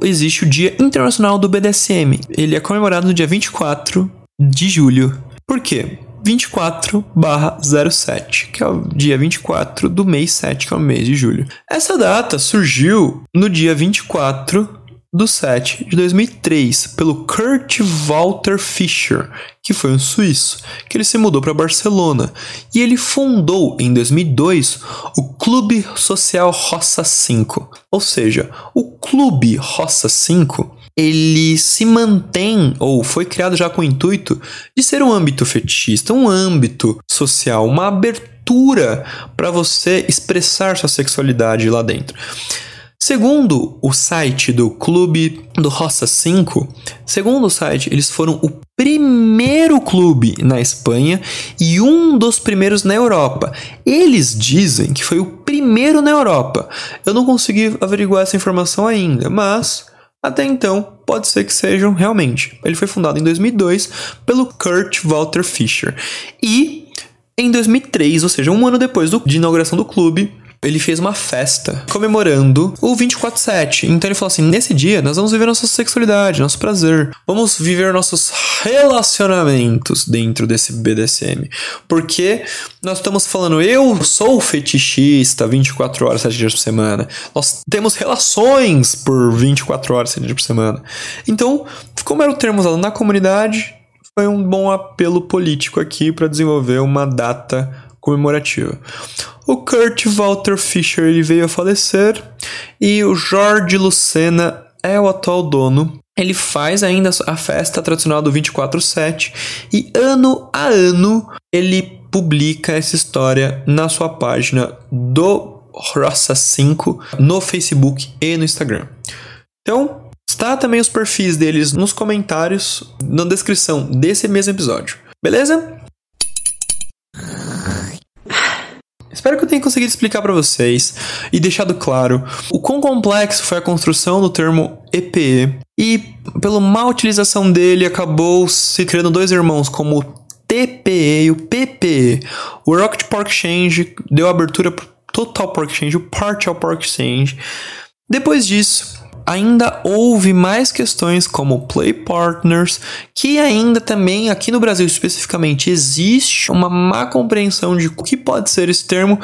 Existe o Dia Internacional do BDSM. Ele é comemorado no dia 24 de julho. Por quê? 24/07, que é o dia 24 do mês 7, que é o mês de julho. Essa data surgiu no dia 24 do 7 de 2003 pelo Kurt Walter Fischer, que foi um suíço, que ele se mudou para Barcelona e ele fundou em 2002 o Clube Social Roça 5. Ou seja, o Clube Roça 5 ele se mantém ou foi criado já com o intuito de ser um âmbito fetichista, um âmbito social, uma abertura para você expressar sua sexualidade lá dentro. Segundo o site do Clube do Roça 5, segundo o site, eles foram o primeiro clube na Espanha e um dos primeiros na Europa. Eles dizem que foi o primeiro na Europa. Eu não consegui averiguar essa informação ainda, mas até então, pode ser que sejam realmente. Ele foi fundado em 2002 pelo Kurt Walter Fischer. E em 2003, ou seja, um ano depois do, de inauguração do clube, ele fez uma festa comemorando o 24/7. Então ele falou assim: nesse dia nós vamos viver nossa sexualidade, nosso prazer, vamos viver nossos relacionamentos dentro desse BDSM. Porque nós estamos falando, eu sou fetichista 24 horas, 7 dias por semana. Nós temos relações por 24 horas, 7 dias por semana. Então, como era o termo usado na comunidade, foi um bom apelo político aqui para desenvolver uma data comemorativa. O Kurt Walter Fischer ele veio a falecer e o Jorge Lucena é o atual dono. Ele faz ainda a festa tradicional do 24/7 e ano a ano ele publica essa história na sua página do Roça 5 no Facebook e no Instagram. Então, está também os perfis deles nos comentários, na descrição desse mesmo episódio. Beleza? Espero que eu tenha conseguido explicar para vocês e deixado claro o quão complexo foi a construção do termo EPE e pela má utilização dele acabou se criando dois irmãos como o TPE e o PPE. O Rocket Pork Exchange deu abertura para Total Pork Exchange, o Partial Pork Exchange. Depois disso, ainda houve mais questões como play partners, que ainda também aqui no Brasil especificamente existe uma má compreensão de o que pode ser esse termo,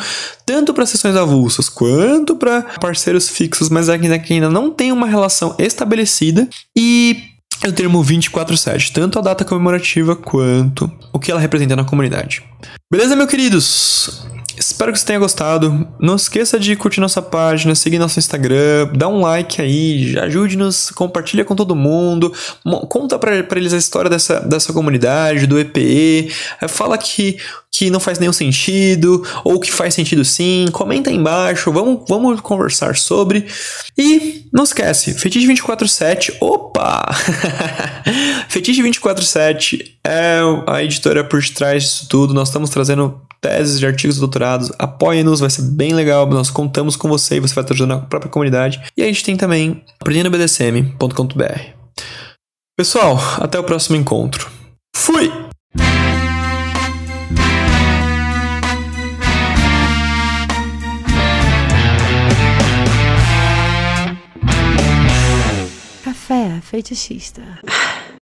tanto para sessões avulsas quanto para parceiros fixos, mas ainda que ainda não tem uma relação estabelecida e o termo 247, tanto a data comemorativa quanto o que ela representa na comunidade. Beleza, meus queridos? Espero que você tenha gostado. Não esqueça de curtir nossa página, seguir nosso Instagram, dá um like aí, ajude-nos, compartilha com todo mundo, conta para eles a história dessa, dessa comunidade, do EPE, eh, fala que, que não faz nenhum sentido, ou que faz sentido sim, comenta aí embaixo, vamos, vamos conversar sobre. E não esquece, Fetiche 247, opa! Fetiche 247 é a editora por trás disso tudo, nós estamos trazendo teses de artigos doutorados, apoie-nos, vai ser bem legal, nós contamos com você e você vai estar ajudando a própria comunidade. E a gente tem também aprendendobdsm.com.br. Pessoal, até o próximo encontro. Fui! Feitiçista.